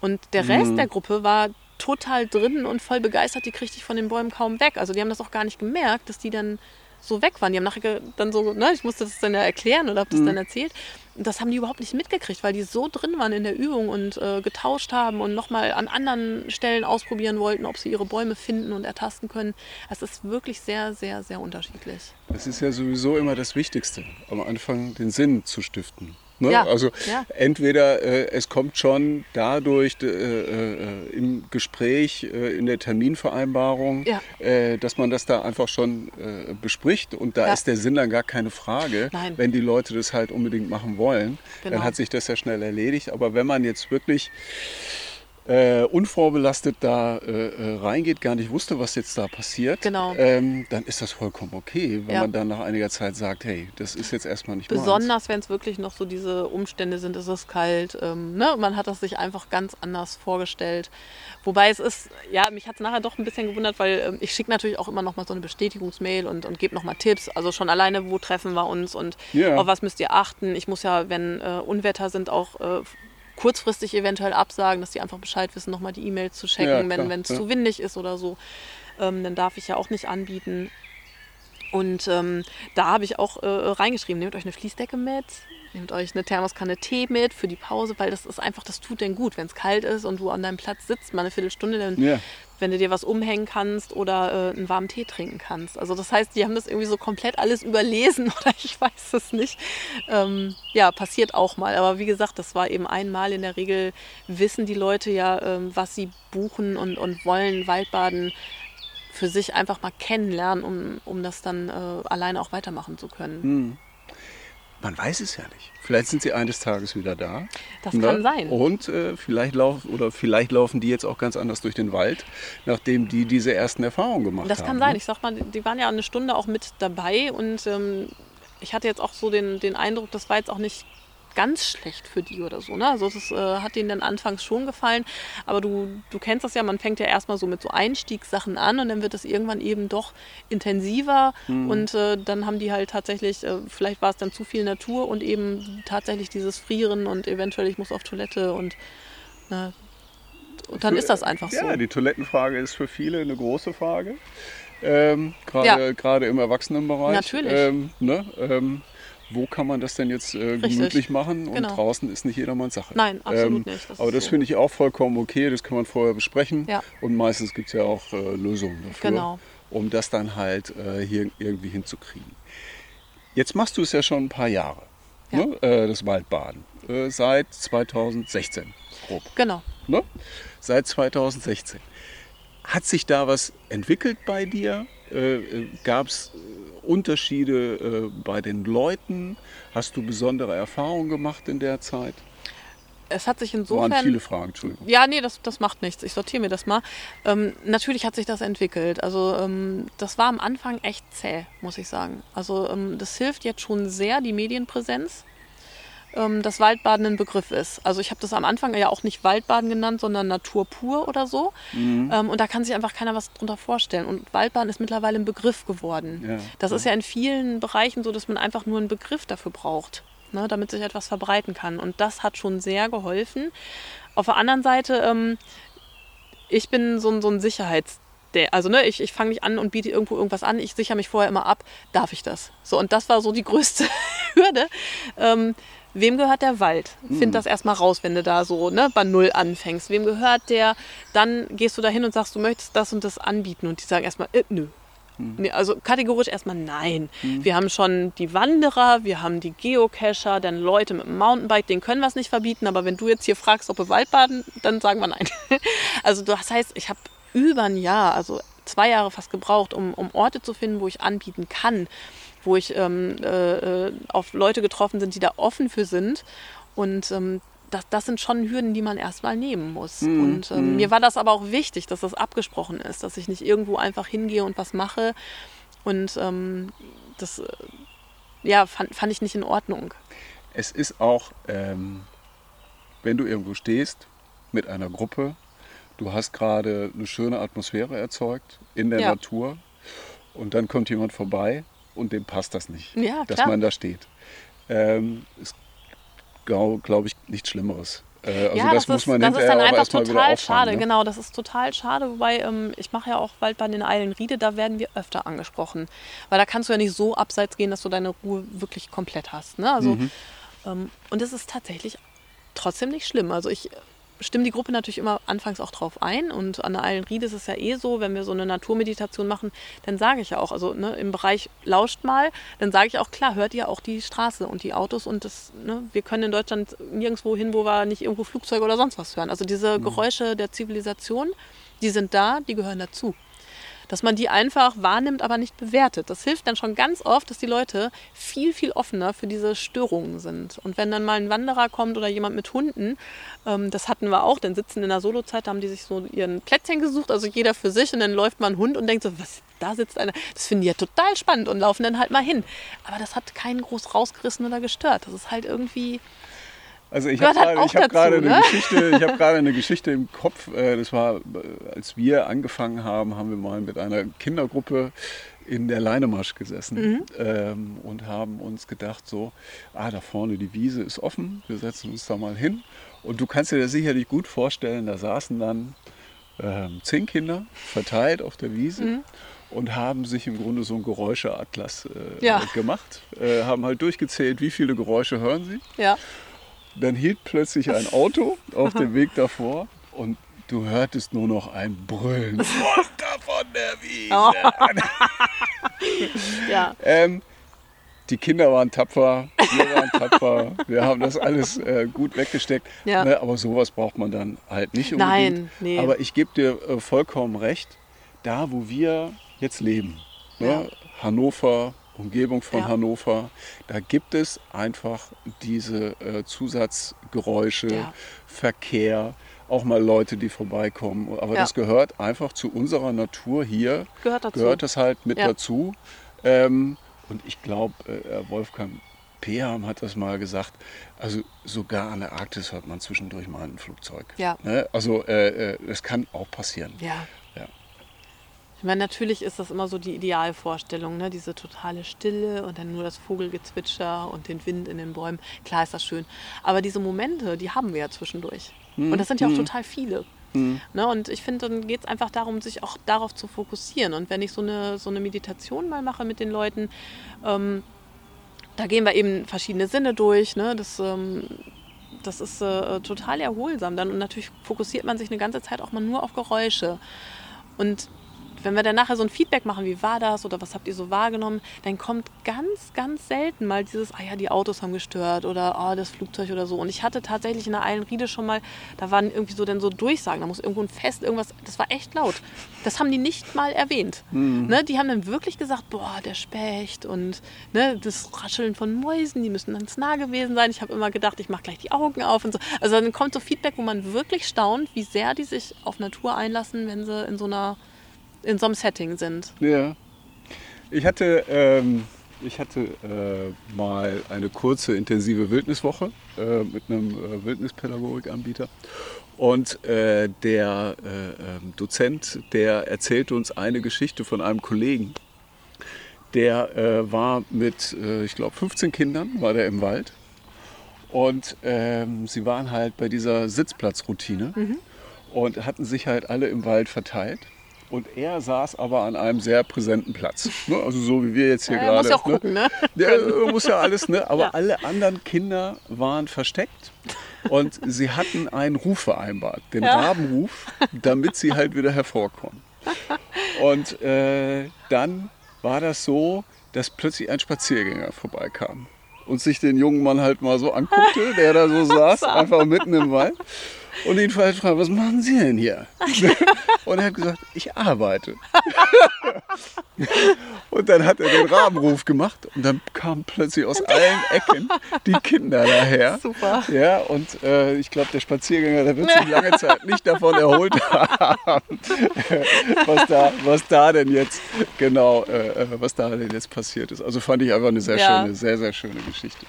Und der Rest der Gruppe war total drin und voll begeistert, die kriegte ich von den Bäumen kaum weg. Also die haben das auch gar nicht gemerkt, dass die dann so weg waren. Die haben nachher dann so, ne, ich musste das dann ja erklären oder habe das dann erzählt. Und das haben die überhaupt nicht mitgekriegt, weil die so drin waren in der Übung und äh, getauscht haben und nochmal an anderen Stellen ausprobieren wollten, ob sie ihre Bäume finden und ertasten können. Es ist wirklich sehr, sehr, sehr unterschiedlich. Das ist ja sowieso immer das Wichtigste, am Anfang den Sinn zu stiften. Ne? Ja, Also ja. entweder äh, es kommt schon dadurch äh, äh, im Gespräch, äh, in der Terminvereinbarung, Ja. äh, dass man das da einfach schon bespricht und da ist der Sinn dann gar keine Frage. Nein. Wenn die Leute das halt unbedingt machen wollen, Genau. dann hat sich das ja schnell erledigt. Aber wenn man jetzt wirklich äh, unvorbelastet da äh, äh, reingeht, gar nicht wusste, was jetzt da passiert, Genau. ähm, dann ist das vollkommen okay, wenn Ja. man dann nach einiger Zeit sagt, hey, das ist jetzt erstmal nicht. Besonders, wenn es wirklich noch so diese Umstände sind, es ist kalt. Ähm, ne? Man hat das sich einfach ganz anders vorgestellt. Wobei es ist, ja, mich hat es nachher doch ein bisschen gewundert, weil ähm, ich schicke natürlich auch immer noch mal so eine Bestätigungsmail und, und gebe noch mal Tipps. Also schon alleine, wo treffen wir uns und Ja. auf was müsst ihr achten. Ich muss ja, wenn äh, Unwetter sind, auch äh, kurzfristig eventuell absagen, dass die einfach Bescheid wissen, noch mal die E-Mail zu checken, Ja, klar, wenn es ja. zu windig ist oder so. Ähm, dann darf ich ja auch nicht anbieten. Und ähm, da habe ich auch äh, reingeschrieben, nehmt euch eine Fließdecke mit, nehmt euch eine Thermoskanne Tee mit für die Pause, weil das ist einfach, das tut denn gut, wenn es kalt ist und du an deinem Platz sitzt, mal eine Viertelstunde, dann, Ja. wenn du dir was umhängen kannst oder äh, einen warmen Tee trinken kannst. Also das heißt, die haben das irgendwie so komplett alles überlesen oder ich weiß es nicht. Ähm, ja, passiert auch mal. Aber wie gesagt, das war eben einmal. In der Regel wissen die Leute ja, ähm, was sie buchen und, und wollen Waldbaden für sich einfach mal kennenlernen, um, um das dann äh, alleine auch weitermachen zu können. Hm. Man weiß es ja nicht. Vielleicht sind sie eines Tages wieder da. Das ne? kann sein. Und äh, vielleicht laufen oder vielleicht laufen die jetzt auch ganz anders durch den Wald, nachdem die diese ersten Erfahrungen gemacht Das haben. kann sein. ne? Ich sag mal, die waren ja eine Stunde auch mit dabei und ähm, ich hatte jetzt auch so den, den Eindruck, das war jetzt auch nicht ganz schlecht für die oder so. Ne? Also das äh, hat ihnen dann anfangs schon gefallen. Aber du, du kennst das ja, man fängt ja erstmal so mit so Einstiegssachen an und dann wird es irgendwann eben doch intensiver Mhm. und äh, dann haben die halt tatsächlich, äh, vielleicht war es dann zu viel Natur und eben tatsächlich dieses Frieren und eventuell ich muss auf Toilette und, ne, und dann ist das einfach Ja, so. die Toilettenfrage ist für viele eine große Frage. Ähm, gerade, Ja. gerade im Erwachsenenbereich. Natürlich. Ähm, ne? ähm, wo kann man das denn jetzt äh, gemütlich machen? Und Genau. draußen ist nicht jedermanns Sache. Nein, absolut nicht. Das aber das so. finde ich auch vollkommen okay. Das kann man vorher besprechen. Ja. Und meistens gibt es ja auch äh, Lösungen dafür, Genau. um das dann halt äh, hier irgendwie hinzukriegen. Jetzt machst du es ja schon ein paar Jahre, Ja. ne? äh, das Waldbaden. Äh, seit 2016, grob. Genau. Ne? Seit 2016. Hat sich da was entwickelt bei dir? Äh, Gab es Unterschiede äh, bei den Leuten? Hast du besondere Erfahrungen gemacht in der Zeit? Es hat sich insofern. waren viele Fragen, Entschuldigung. Ja, nee, das, das macht nichts. Ich sortiere mir das mal. Ähm, natürlich hat sich das entwickelt. Also ähm, das war am Anfang echt zäh, muss ich sagen. Also ähm, das hilft jetzt schon sehr, die Medienpräsenz, ähm, dass Waldbaden ein Begriff ist. Also ich habe das am Anfang ja auch nicht Waldbaden genannt, sondern Natur pur oder so. Mhm. Ähm, und da kann sich einfach keiner was drunter vorstellen. Und Waldbaden ist mittlerweile ein Begriff geworden. Ja. Das ist ja in vielen Bereichen so, dass man einfach nur einen Begriff dafür braucht. ne, damit sich etwas verbreiten kann. Und das hat schon sehr geholfen. Auf der anderen Seite, ähm, ich bin so, so ein Sicherheits- also ne, ich, ich fange nicht an und biete irgendwo irgendwas an, ich sichere mich vorher immer ab, darf ich das? So, und das war so die größte Hürde. Ähm, wem gehört der Wald? Find Mhm. das erstmal raus, wenn du da so ne, bei Null anfängst. Wem gehört der? Dann gehst du da hin und sagst, du möchtest das und das anbieten. Und die sagen erstmal, äh, nö. Mhm. Nee, also kategorisch erstmal nein. Wir haben schon die Wanderer, wir haben die Geocacher, dann Leute mit dem Mountainbike, den können wir es nicht verbieten. Aber wenn du jetzt hier fragst, ob wir Waldbaden, dann sagen wir nein. Also das heißt, ich habe über ein Jahr, also zwei Jahre fast gebraucht, um, um Orte zu finden, wo ich anbieten kann, wo ich ähm, äh, äh, auf Leute getroffen sind, die da offen für sind. Und ähm, das, das sind schon Hürden, die man erstmal nehmen muss. Und ähm, mir war das aber auch wichtig, dass das abgesprochen ist, dass ich nicht irgendwo einfach hingehe und was mache. Und ähm, das äh, ja, fand, fand ich nicht in Ordnung. Es ist auch, ähm, wenn du irgendwo stehst mit einer Gruppe, du hast gerade eine schöne Atmosphäre erzeugt in der Ja. Natur und dann kommt jemand vorbei und dem passt das nicht, Ja, dass man da steht. Ähm, ist, glaube glaub ich, nichts Schlimmeres. Äh, also ja, das, das, muss ist, man das ist dann einfach total schade. ne? Genau, das ist total schade. Wobei ähm, ich mache ja auch Waldbahn in Eilenriede, da werden wir öfter angesprochen. Weil da kannst du ja nicht so abseits gehen, dass du deine Ruhe wirklich komplett hast. Ne? Also, Mhm. ähm, und es ist tatsächlich trotzdem nicht schlimm. Also ich stimme die Gruppe natürlich immer anfangs auch drauf ein. Und an der Eilenriede ist es ja eh so, wenn wir so eine Naturmeditation machen, dann sage ich ja auch, also ne, im Bereich lauscht mal, dann sage ich auch, klar, hört ihr auch die Straße und die Autos und das, ne, wir können in Deutschland nirgendwo hin, wo wir nicht irgendwo Flugzeuge oder sonst was hören. Also diese Geräusche der Zivilisation, die sind da, die gehören dazu. Dass man die einfach wahrnimmt, aber nicht bewertet. Das hilft dann schon ganz oft, dass die Leute viel, viel offener für diese Störungen sind. Und wenn dann mal ein Wanderer kommt oder jemand mit Hunden, ähm, das hatten wir auch, dann sitzen in der Solozeit, da haben die sich so ihren Plätzchen gesucht, also jeder für sich und dann läuft mal ein Hund und denkt so, was, da sitzt einer. Das finden die ja total spannend und laufen dann halt mal hin. Aber das hat keinen groß rausgerissen oder gestört. Das ist halt irgendwie, Also ich habe gerade, dazu, gerade eine ne? Geschichte, ich habe gerade eine Geschichte im Kopf. Äh, Das war, äh, als wir angefangen haben, haben wir mal mit einer Kindergruppe in der Leinemarsch gesessen Mhm. ähm, und haben uns gedacht, so, ah, da vorne die Wiese ist offen, wir setzen uns da mal hin. Und du kannst dir das sicherlich gut vorstellen, da saßen dann ähm, zehn Kinder verteilt auf der Wiese. Mhm. Und haben sich im Grunde so einen Geräuscheatlas äh, Ja. gemacht, äh, haben halt durchgezählt, wie viele Geräusche hören sie. ja, Dann hielt plötzlich ein Auto auf dem Weg davor und du hörtest nur noch ein Brüllen. Runter von der Wiese! Oh. ja. Ähm, die Kinder waren tapfer, wir waren tapfer, wir haben das alles äh, gut weggesteckt. Ja. Ne, aber sowas braucht man dann halt nicht unbedingt. Nein, nee. Aber ich gebe dir äh, vollkommen recht, da wo wir jetzt leben, ne, Ja. Hannover, Umgebung von Ja. Hannover, da gibt es einfach diese äh, Zusatzgeräusche, Ja. Verkehr, auch mal Leute, die vorbeikommen. Aber Ja. das gehört einfach zu unserer Natur hier Gehört dazu. gehört das halt mit dazu. Ähm, und ich glaube, äh, Wolfgang Peham hat das mal gesagt, also sogar an der Arktis hört man zwischendurch mal ein Flugzeug. Ja. Ne? Also äh, äh, das kann auch passieren. Ja. Ich meine, natürlich ist das immer so die Idealvorstellung, ne? diese totale Stille und dann nur das Vogelgezwitscher und den Wind in den Bäumen. Klar ist das schön. Aber diese Momente, die haben wir ja zwischendurch. Und das sind ja auch total viele. Ne? Und ich finde, dann geht es einfach darum, sich auch darauf zu fokussieren. Und wenn ich so eine, so eine Meditation mal mache mit den Leuten, ähm, da gehen wir eben verschiedene Sinne durch. Ne? Das, ähm, das ist äh, total erholsam dann. Und natürlich fokussiert man sich eine ganze Zeit auch mal nur auf Geräusche. Und wenn wir dann nachher so ein Feedback machen, wie war das oder was habt ihr so wahrgenommen, dann kommt ganz, ganz selten mal dieses, ah ja, die Autos haben gestört oder ah, das Flugzeug oder so. Und ich hatte tatsächlich in der Eilenriede schon mal, da waren irgendwie so dann so Durchsagen, da muss irgendwo ein Fest, irgendwas, das war echt laut. Das haben die nicht mal erwähnt. Ne, die haben dann wirklich gesagt, boah, der Specht und ne, das Rascheln von Mäusen, die müssen ganz nah gewesen sein. Ich habe immer gedacht, ich mache gleich die Augen auf und so. Also dann kommt so Feedback, wo man wirklich staunt, wie sehr die sich auf Natur einlassen, wenn sie in so einer in so einem Setting sind. Ja. Ich hatte, ähm, ich hatte äh, mal eine kurze, intensive Wildniswoche äh, mit einem äh, Wildnispädagogikanbieter. Und äh, der äh, ähm, Dozent, der erzählte uns eine Geschichte von einem Kollegen. Der äh, war mit, äh, ich glaube, 15 Kindern, war der im Wald Und ähm, sie waren halt bei dieser Sitzplatzroutine Mhm. und hatten sich halt alle im Wald verteilt. Und er saß aber an einem sehr präsenten Platz. Ne? Also so wie wir jetzt hier Ja, gerade. muss ja auch ne? gucken, ne? Ja, muss ja alles, ne? Aber Ja. alle anderen Kinder waren versteckt und sie hatten einen Ruf vereinbart, den Ja. Rabenruf, damit sie halt wieder hervorkommen. Und äh, dann war das so, dass plötzlich ein Spaziergänger vorbeikam und sich den jungen Mann halt mal so anguckte, der da so saß, einfach mitten im Wald. Und ihn fragte, was machen Sie denn hier? Und er hat gesagt, ich arbeite. Und dann hat er den Rabenruf gemacht und dann kamen plötzlich aus allen Ecken die Kinder daher. Super. Ja, und äh, ich glaube, der Spaziergänger, der wird sich lange Zeit nicht davon erholt haben, was da, was da denn jetzt genau, äh, äh, was da denn jetzt passiert ist. Also fand ich einfach eine sehr Ja. schöne, sehr, sehr schöne Geschichte.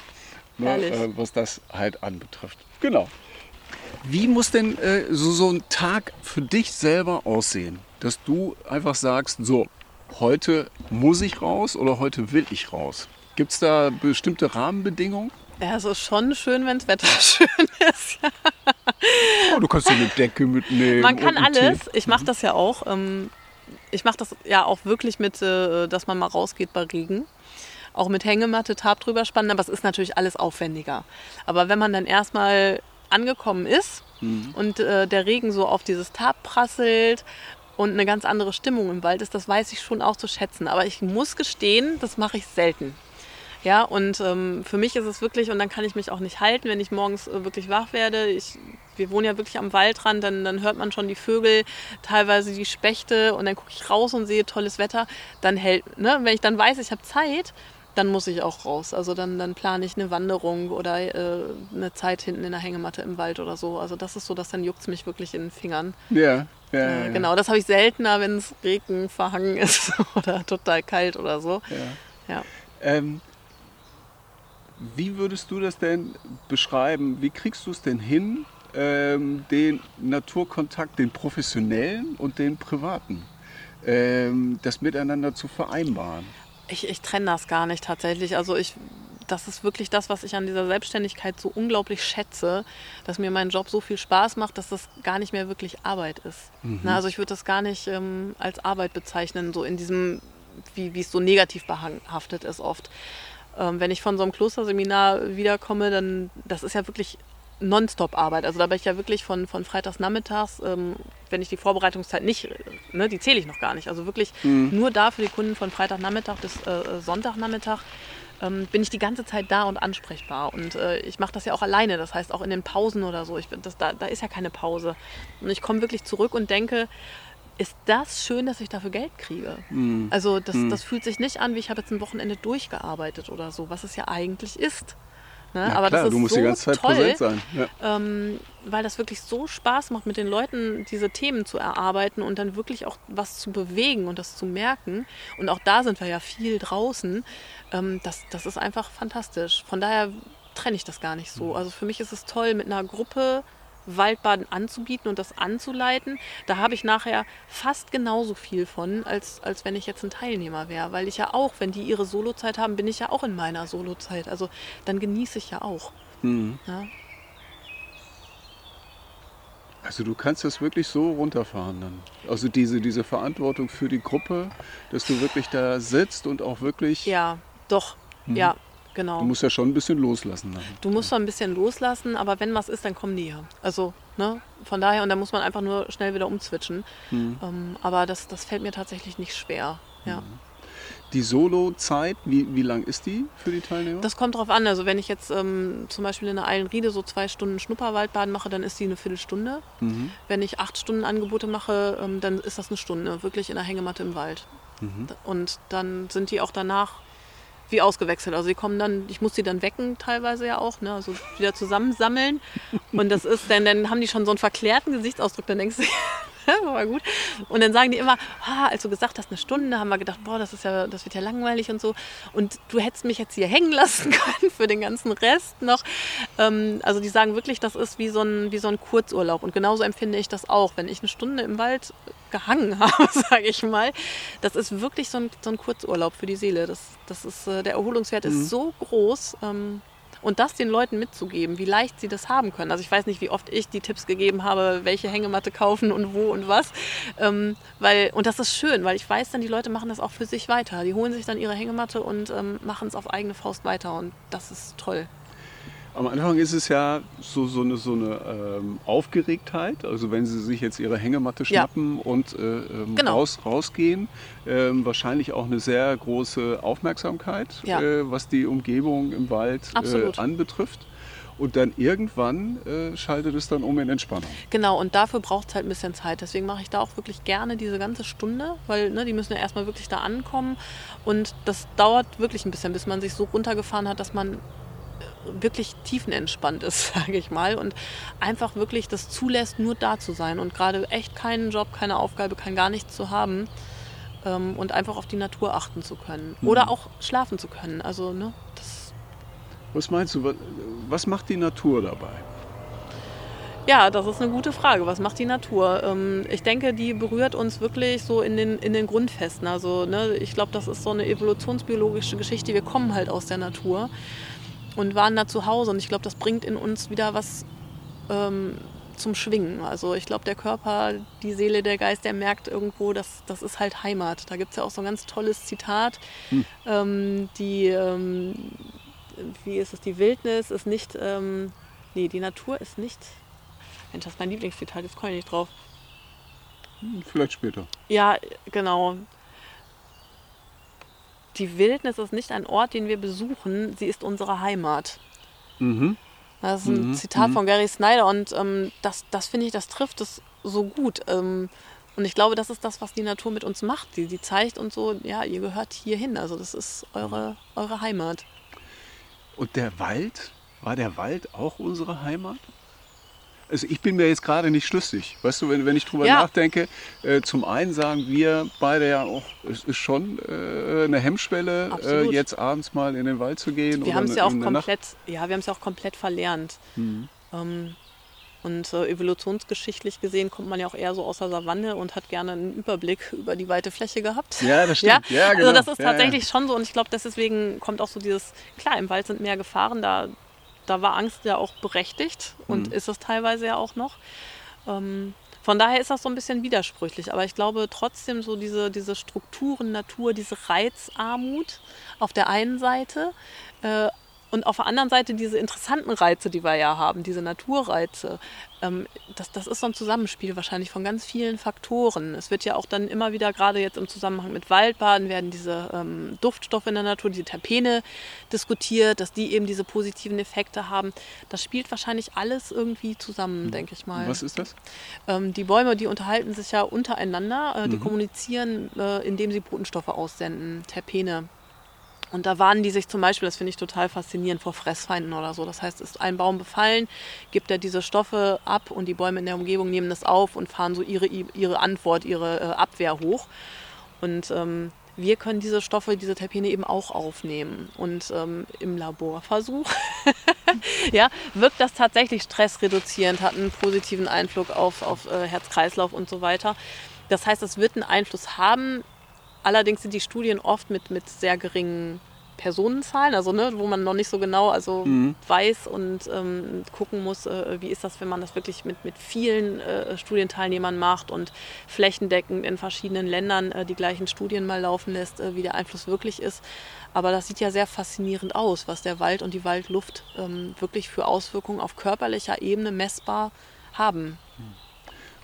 Ne, äh, was das halt anbetrifft. Genau. Wie muss denn äh, so, so ein Tag für dich selber aussehen? Dass du einfach sagst, so, heute muss ich raus oder heute will ich raus? Gibt es da bestimmte Rahmenbedingungen? Ja, es ist schon schön, wenn das Wetter schön ist. Oh, du kannst dir eine Decke mitnehmen. Man kann alles. Tee. Ich mache das ja auch. Ähm, ich mache das ja auch wirklich mit, äh, dass man mal rausgeht bei Regen. Auch mit Hängematte, Tab drüber spannen, aber es ist natürlich alles aufwendiger. Aber wenn man dann erstmal angekommen ist und äh, der Regen so auf dieses Tab prasselt und eine ganz andere Stimmung im Wald ist, das weiß ich schon auch zu schätzen. Aber ich muss gestehen, das mache ich selten. Ja, und ähm, für mich ist es wirklich, und dann kann ich mich auch nicht halten, wenn ich morgens äh, wirklich wach werde. Ich, wir wohnen ja wirklich am Waldrand, dann, dann hört man schon die Vögel, teilweise die Spechte und dann gucke ich raus und sehe tolles Wetter. Dann hält, ne, wenn ich dann weiß, ich habe Zeit, dann muss ich auch raus. Also dann, dann plane ich eine Wanderung oder äh, eine Zeit hinten in der Hängematte im Wald oder so. Also das ist so, dass dann juckt es mich wirklich in den Fingern. Ja, ja, Äh, ja. genau, das habe ich seltener, wenn es Regen verhangen ist oder total kalt oder so. Ja. Ja. Ähm, wie würdest du das denn beschreiben? Wie kriegst du es denn hin, ähm, den Naturkontakt, den professionellen und den privaten, ähm, das miteinander zu vereinbaren? Ich, ich trenne das gar nicht tatsächlich. Also ich, das ist wirklich das, was ich an dieser Selbstständigkeit so unglaublich schätze, dass mir mein Job so viel Spaß macht, dass das gar nicht mehr wirklich Arbeit ist. Na, also ich würde das gar nicht ähm, als Arbeit bezeichnen, so in diesem, wie, wie es so negativ behaftet ist oft. Ähm, wenn ich von so einem Klosterseminar wiederkomme, dann das ist ja wirklich Nonstop-Arbeit. Also da bin ich ja wirklich von, von freitags nachmittags, ähm, wenn ich die Vorbereitungszeit nicht, ne, die zähle ich noch gar nicht. Also wirklich nur da für die Kunden von Freitagnachmittag bis äh, Sonntagnachmittag ähm, bin ich die ganze Zeit da und ansprechbar. Und äh, ich mache das ja auch alleine, das heißt auch in den Pausen oder so. Ich, bin- das, da, da ist ja keine Pause. Und ich komme wirklich zurück und denke, ist das schön, dass ich dafür Geld kriege. Also das, das fühlt sich nicht an, wie ich habe jetzt ein Wochenende durchgearbeitet oder so, was es ja eigentlich ist. Ne? Na Aber klar, das ist du musst so die ganze Zeit toll, präsent sein. Ja. ähm, weil das wirklich so Spaß macht, mit den Leuten diese Themen zu erarbeiten und dann wirklich auch was zu bewegen und das zu merken. Und auch da sind wir ja viel draußen. Ähm, das, das ist einfach fantastisch. Von daher trenne ich das gar nicht so. Also für mich ist es toll, mit einer Gruppe Waldbaden anzubieten und das anzuleiten. Da habe ich nachher fast genauso viel von, als, als wenn ich jetzt ein Teilnehmer wäre. Weil ich ja auch, wenn die ihre Solozeit haben, bin ich ja auch in meiner Solozeit. Also dann genieße ich ja auch. Ja. Also du kannst das wirklich so runterfahren dann. Also diese, diese Verantwortung für die Gruppe, dass du wirklich da sitzt und auch wirklich, Ja, doch. Ja, genau. du musst ja schon ein bisschen loslassen. Dann. Du musst so ein bisschen loslassen, aber wenn was ist, dann kommen die ja. Also, ne, von daher, und da muss man einfach nur schnell wieder umzwitschen. Ähm, aber das, das fällt mir tatsächlich nicht schwer. Ja. Die Solo-Zeit, wie, wie lang ist die für die Teilnehmer? Das kommt drauf an. Also wenn ich jetzt ähm, zum Beispiel in der Eilenriede so zwei Stunden Schnupperwaldbaden mache, dann ist die eine Viertelstunde. Wenn ich acht Stunden Angebote mache, ähm, dann ist das eine Stunde, wirklich in der Hängematte im Wald. Und dann sind die auch danach wie ausgewechselt. Also die kommen dann, ich muss die dann wecken teilweise ja auch, ne? also wieder zusammensammeln. Und das ist, dann, dann haben die schon so einen verklärten Gesichtsausdruck, dann denkst du, war gut. Und dann sagen die immer, ah, als du gesagt hast, eine Stunde, haben wir gedacht, boah, das ist ja, das wird ja langweilig und so. Und du hättest mich jetzt hier hängen lassen können für den ganzen Rest noch. Ähm, also die sagen wirklich, das ist wie so, ein, wie so ein Kurzurlaub. Und genauso empfinde ich das auch. Wenn ich eine Stunde im Wald gehangen habe, sage ich mal, das ist wirklich so ein, so ein Kurzurlaub für die Seele. Das, das ist, äh, der Erholungswert ist so groß. Ähm, Und das den Leuten mitzugeben, wie leicht sie das haben können. Also ich weiß nicht, wie oft ich die Tipps gegeben habe, welche Hängematte kaufen und wo und was. Ähm, weil, und das ist schön, weil ich weiß dann, die Leute machen das auch für sich weiter. Die holen sich dann ihre Hängematte und ähm, machen es auf eigene Faust weiter. Und das ist toll. Am Anfang ist es ja so, so eine, so eine ähm, Aufgeregtheit. Also wenn Sie sich jetzt Ihre Hängematte schnappen ja. und äh, ähm, genau. raus, rausgehen, ähm, wahrscheinlich auch eine sehr große Aufmerksamkeit, ja. äh, was die Umgebung im Wald äh, anbetrifft. Und dann irgendwann äh, schaltet es dann um in Entspannung. Genau, und dafür braucht es halt ein bisschen Zeit. Deswegen mache ich da auch wirklich gerne diese ganze Stunde, weil ne, die müssen ja erstmal wirklich da ankommen. Und das dauert wirklich ein bisschen, bis man sich so runtergefahren hat, dass man wirklich tiefenentspannt ist, sage ich mal, und einfach wirklich das zulässt, nur da zu sein und gerade echt keinen Job, keine Aufgabe, kein gar nichts zu haben ähm, und einfach auf die Natur achten zu können mhm. oder auch schlafen zu können. Also, ne, das was meinst du, was macht die Natur dabei? Ja, das ist eine gute Frage. Was macht die Natur? Ähm, ich denke, die berührt uns wirklich so in den, in den Grundfesten. Also ne, ich glaube, das ist so eine evolutionsbiologische Geschichte. Wir kommen halt aus der Natur und waren da zu Hause. Und ich glaube, das bringt in uns wieder was ähm, zum Schwingen. Also ich glaube, der Körper, die Seele, der Geist, der merkt irgendwo, dass das ist halt Heimat. Da gibt es ja auch so ein ganz tolles Zitat. Hm. Ähm, die, ähm, wie ist es, die Wildnis ist nicht, ähm, nee, die Natur ist nicht, Mensch, das ist mein Lieblingszitat, jetzt komme ich nicht drauf. Hm, vielleicht später. Ja, genau die Wildnis ist nicht ein Ort, den wir besuchen, sie ist unsere Heimat. Mhm. Das ist ein mhm. Zitat mhm. von Gary Snyder und ähm, das, das finde ich, das trifft es so gut. Ähm, und ich glaube, das ist das, was die Natur mit uns macht. Die, die zeigt uns so, ja, ihr gehört hierhin. Also das ist eure, eure Heimat. Und der Wald, war der Wald auch unsere Heimat? Also ich bin mir jetzt gerade nicht schlüssig. Weißt du, wenn, wenn ich drüber ja. nachdenke, äh, zum einen sagen wir beide ja auch, es ist schon äh, eine Hemmschwelle, äh, jetzt abends mal in den Wald zu gehen. Wir haben es ja auch komplett, ja, wir haben es ja auch komplett verlernt. Mhm. Ähm, und äh, evolutionsgeschichtlich gesehen kommt man ja auch eher so aus der Savanne und hat gerne einen Überblick über die weite Fläche gehabt. Ja, das stimmt. Ja, ja genau. Also das ist tatsächlich ja, schon so und ich glaube, deswegen kommt auch so dieses, klar, im Wald sind mehr Gefahren, da da war Angst ja auch berechtigt und mhm. ist es teilweise ja auch noch. Ähm, von daher ist das so ein bisschen widersprüchlich. Aber ich glaube trotzdem so diese, diese Strukturen, Natur, diese Reizarmut auf der einen Seite, äh, und auf der anderen Seite diese interessanten Reize, die wir ja haben, diese Naturreize, ähm, das, das ist so ein Zusammenspiel wahrscheinlich von ganz vielen Faktoren. Es wird ja auch dann immer wieder, gerade jetzt im Zusammenhang mit Waldbaden, werden diese ähm, Duftstoffe in der Natur, diese Terpene diskutiert, dass die eben diese positiven Effekte haben. Das spielt wahrscheinlich alles irgendwie zusammen, mhm. denke ich mal. Was ist das? Ähm, die Bäume, die unterhalten sich ja untereinander, äh, die mhm. kommunizieren, äh, indem sie Botenstoffe aussenden, Terpene. Und da warnen die sich zum Beispiel, das finde ich total faszinierend, vor Fressfeinden oder so. Das heißt, ist ein Baum befallen, gibt er diese Stoffe ab und die Bäume in der Umgebung nehmen das auf und fahren so ihre, ihre Antwort, ihre äh, Abwehr hoch. Und ähm, wir können diese Stoffe, diese Terpene eben auch aufnehmen. Und ähm, im Laborversuch ja, wirkt das tatsächlich stressreduzierend, hat einen positiven Einfluss auf, auf äh, Herz-Kreislauf und so weiter. Das heißt, es wird einen Einfluss haben. Allerdings sind die Studien oft mit, mit sehr geringen Personenzahlen, also ne, wo man noch nicht so genau also mhm. weiß und ähm, gucken muss, äh, wie ist das, wenn man das wirklich mit, mit vielen äh, Studienteilnehmern macht und flächendeckend in verschiedenen Ländern äh, die gleichen Studien mal laufen lässt, äh, wie der Einfluss wirklich ist. Aber das sieht ja sehr faszinierend aus, was der Wald und die Waldluft ähm, wirklich für Auswirkungen auf körperlicher Ebene messbar haben. Mhm.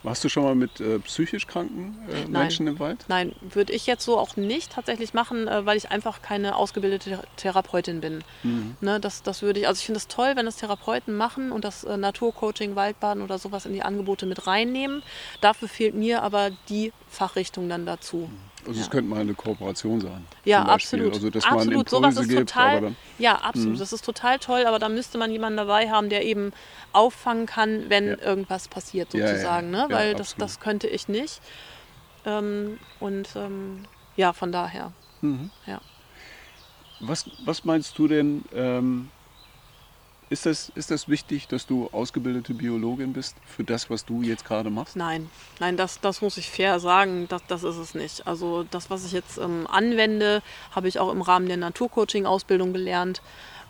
Warst du schon mal mit äh, psychisch kranken äh, Menschen im Wald? Nein, würde ich jetzt so auch nicht tatsächlich machen, äh, weil ich einfach keine ausgebildete Therapeutin bin. Mhm. Ne, das, das würde ich, also ich finde es toll, wenn das Therapeuten machen und das äh, Naturcoaching, Waldbaden oder sowas in die Angebote mit reinnehmen. Dafür fehlt mir aber die Fachrichtung dann dazu. Mhm. Also es könnte mal eine Kooperation sein. Ja, absolut. Also dass absolut. man Impulse Sowas ist gibt, total, dann, ja, absolut. Mh. Das ist total toll, aber da müsste man jemanden dabei haben, der eben auffangen kann, wenn ja. irgendwas passiert sozusagen. Ja, ja. Ne? Weil das, das könnte ich nicht. Ähm, und ähm, ja, von daher. Mhm. Ja. Was, was meinst du denn, ähm, ist das, ist das wichtig, dass du ausgebildete Biologin bist für das, was du jetzt gerade machst? Nein, nein, das, das muss ich fair sagen, das, das ist es nicht. Also das, was ich jetzt ähm, anwende, habe ich auch im Rahmen der Naturcoaching-Ausbildung gelernt.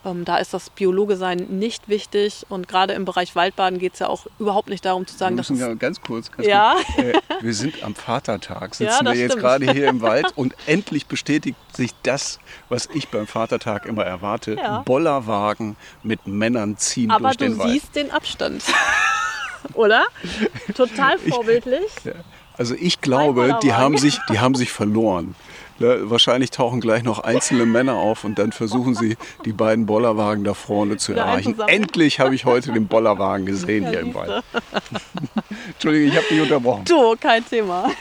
Ähm, da ist das Biologe sein nicht wichtig. Und gerade im Bereich Waldbaden geht es ja auch überhaupt nicht darum zu sagen, wir dass müssen es ja ganz kurz. Ganz Ja. kurz äh, wir sind am Vatertag, sitzen Ja, wir jetzt stimmt. gerade hier im Wald und endlich bestätigt sich das, was ich beim Vatertag immer erwarte. Ja. Bollerwagen mit Männern ziehen aber durch du den Wald. siehst den Abstand. Oder? Total vorbildlich. Also ich glaube, die haben sich, die haben sich verloren. Ne, wahrscheinlich tauchen gleich noch einzelne Männer auf und dann versuchen sie, die beiden Bollerwagen da vorne zu erreichen. Endlich habe ich heute den Bollerwagen gesehen Ja, hier im. Wald. Entschuldige, ich habe dich unterbrochen. Du, kein Thema.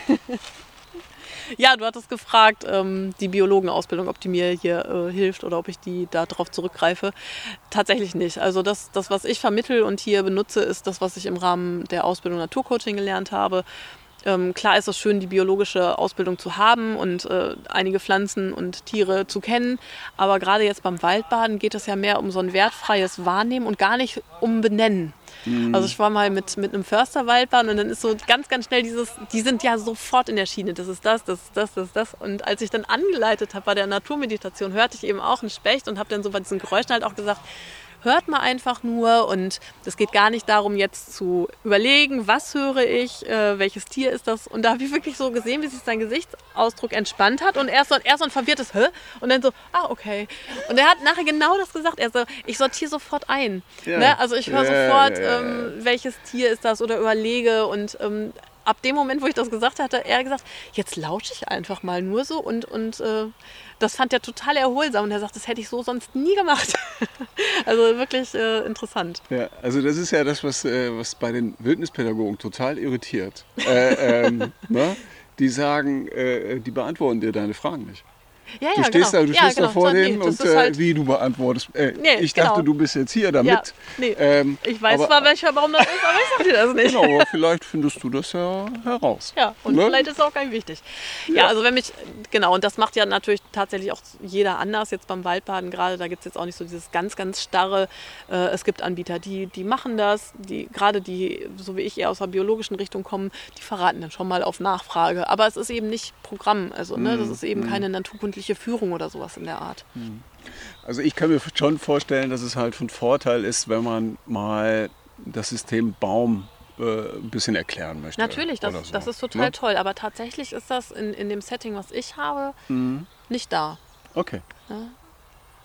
Ja, du hattest gefragt, ähm, die Biologenausbildung, ob die mir hier äh, hilft oder ob ich die darauf zurückgreife. Tatsächlich nicht. Also das, das, was ich vermittel und hier benutze, ist das, was ich im Rahmen der Ausbildung Naturcoaching gelernt habe. Ähm, klar ist es schön, die biologische Ausbildung zu haben und äh, einige Pflanzen und Tiere zu kennen. Aber gerade jetzt beim Waldbaden geht es ja mehr um so ein wertfreies Wahrnehmen und gar nicht um Benennen. Also ich war mal mit, mit einem Förster Waldbaden und dann ist so ganz, ganz schnell dieses, die sind ja sofort in der Schiene, das ist das, das ist das, das ist das. Und als ich dann angeleitet habe bei der Naturmeditation, hörte ich eben auch einen Specht und habe dann so bei diesen Geräuschen halt auch gesagt, hört mal einfach nur und es geht gar nicht darum, jetzt zu überlegen, was höre ich, äh, welches Tier ist das. Und da habe ich wirklich so gesehen, wie sich sein Gesichtsausdruck entspannt hat und erst so, erst so ein verwirrtes Hä? Und dann so, ah, okay. Und er hat nachher genau das gesagt. Er so, ich sortiere sofort ein. Ja. Ne? Also ich höre Ja, sofort, ja. Ähm, welches Tier ist das oder überlege und ähm, ab dem Moment, wo ich das gesagt hatte, er gesagt, jetzt lausche ich einfach mal nur so und, und äh, das fand er total erholsam und er sagt, das hätte ich so sonst nie gemacht. also wirklich äh, interessant. Ja, also das ist ja das, was, äh, was bei den Wildnispädagogen total irritiert. Äh, ähm, ne? Die sagen, äh, die beantworten dir deine Fragen nicht. Ja, Du ja, stehst, genau. da, du ja, stehst genau. da vor nee, denen das und äh, halt, wie du beantwortest. Äh, Nee, ich dachte, genau. du bist jetzt hier damit. Ja, nee. Ähm, Ich weiß aber, zwar, welcher, warum das ist, aber ich sag dir das nicht. Genau, aber vielleicht findest du das ja heraus. Ja, und Ne? vielleicht ist es auch gar nicht wichtig. Ja. also wenn mich, genau, und das macht ja natürlich tatsächlich auch jeder anders, jetzt beim Waldbaden gerade, da gibt es jetzt auch nicht so dieses ganz, ganz starre, äh, es gibt Anbieter, die, die machen das, die gerade die, so wie ich eher aus der biologischen Richtung kommen, die verraten dann schon mal auf Nachfrage. Aber es ist eben nicht Programm, also ne, Mhm. das ist eben keine naturkundliche Führung oder sowas in der Art. Also ich kann mir schon vorstellen, dass es halt von Vorteil ist, wenn man mal das System Baum äh, ein bisschen erklären möchte. Natürlich, das, so, das ist total ne? toll, aber tatsächlich ist das in, in dem Setting, was ich habe, Mhm. nicht da. Okay.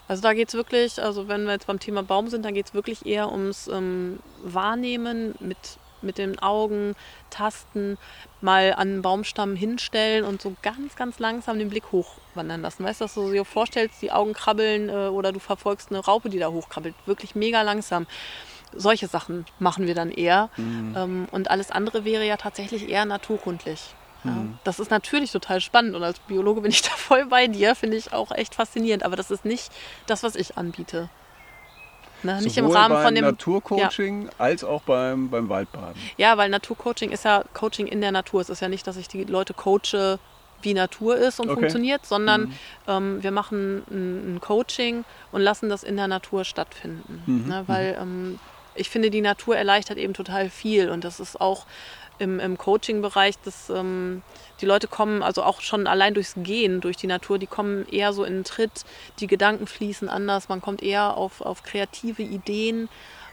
Also da geht es wirklich, also wenn wir jetzt beim Thema Baum sind, dann geht es wirklich eher ums ähm, Wahrnehmen mit, mit den Augen, Tasten, mal an einen Baumstamm hinstellen und so ganz, ganz langsam den Blick hochwandern lassen. Weißt du, dass du dir vorstellst, die Augen krabbeln äh, oder du verfolgst eine Raupe, die da hochkrabbelt. Wirklich mega langsam. Solche Sachen machen wir dann eher. Ähm, und alles andere wäre ja tatsächlich eher naturkundlich. Ja, das ist natürlich total spannend und als Biologe bin ich da voll bei dir, finde ich auch echt faszinierend, aber das ist nicht das, was ich anbiete. Ne? Nicht im Sowohl Rahmen beim von dem. Naturcoaching als auch beim, beim Waldbaden. Ja, weil Naturcoaching ist ja Coaching in der Natur. Es ist ja nicht, dass ich die Leute coache, wie Natur ist und Okay. funktioniert, sondern ähm, wir machen ein, ein Coaching und lassen das in der Natur stattfinden. Ne? Weil ähm, ich finde, die Natur erleichtert eben total viel und das ist auch im, im Coaching-Bereich, dass ähm, die Leute kommen, also auch schon allein durchs Gehen durch die Natur, die kommen eher so in den Tritt, die Gedanken fließen anders, man kommt eher auf, auf kreative Ideen.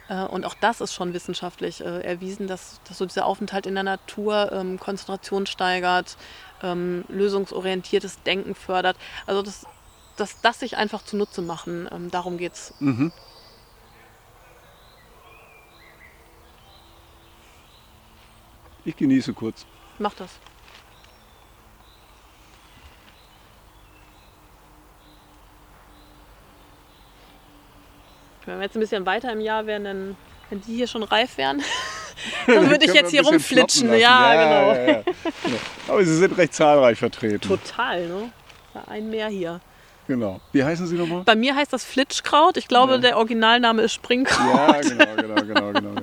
Äh, Und auch das ist schon wissenschaftlich äh, erwiesen, dass, dass so dieser Aufenthalt in der Natur ähm, Konzentration steigert, ähm, lösungsorientiertes Denken fördert. Also das, das, das sich einfach zunutze machen, ähm, darum geht es. Mhm. Ich genieße kurz. Mach das. Wenn wir jetzt ein bisschen weiter im Jahr wären, dann, wenn die hier schon reif wären, dann würde ich jetzt hier rumflitschen. lassen. Ja, genau. ja, ja. Genau. Aber sie sind recht zahlreich vertreten. Total, ne? Ja, ein mehr hier. Genau. Wie heißen sie nochmal? Bei mir heißt das Flitschkraut. Ich glaube, Ja. der Originalname ist Springkraut. Ja, genau, genau, genau, genau.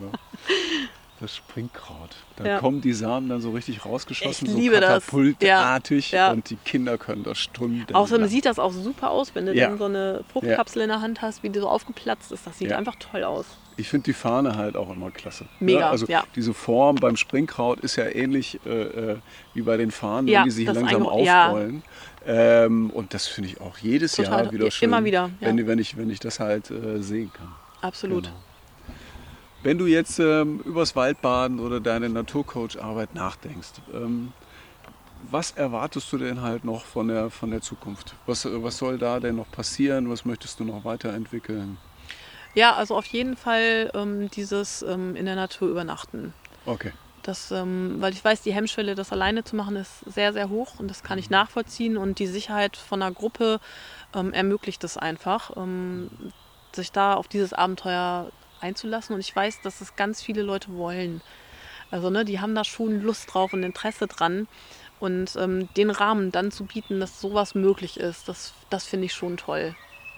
Das Springkraut. Da Ja. kommen die Samen dann so richtig rausgeschossen, Ich so liebe das. katapultartig Ja. Ja. und die Kinder können das stundenlang. Außerdem sieht das auch super aus, wenn du dann so eine Fruchtkapsel in der Hand hast, wie die so aufgeplatzt ist. Das sieht Ja. einfach toll aus. Ich finde die Fahne halt auch immer klasse. Mega, Ja, also ja. diese Form beim Springkraut ist ja ähnlich äh, äh, wie bei den Fahnen, wenn die sich langsam aufrollen. Ähm, und das finde ich auch jedes Total, Jahr wieder schön. immer wieder, wenn, wenn, ich, wenn ich das halt äh, sehen kann. Absolut. Genau. Wenn du jetzt ähm, übers Waldbaden oder deine Naturcoach-Arbeit nachdenkst, ähm, was erwartest du denn halt noch von der, von der Zukunft? Was, äh, was soll da denn noch passieren? Was möchtest du noch weiterentwickeln? Ja, also auf jeden Fall ähm, dieses ähm, in der Natur übernachten. Okay. Das, ähm, weil ich weiß, die Hemmschwelle, das alleine zu machen, ist sehr, sehr hoch und das kann ich nachvollziehen. Und die Sicherheit von einer Gruppe ähm, ermöglicht es einfach, ähm, sich da auf dieses Abenteuer einzulassen. Und ich weiß, dass es ganz viele Leute wollen. Also ne, die haben da schon Lust drauf und Interesse dran. Und ähm, den Rahmen dann zu bieten, dass sowas möglich ist, das, das finde ich schon toll.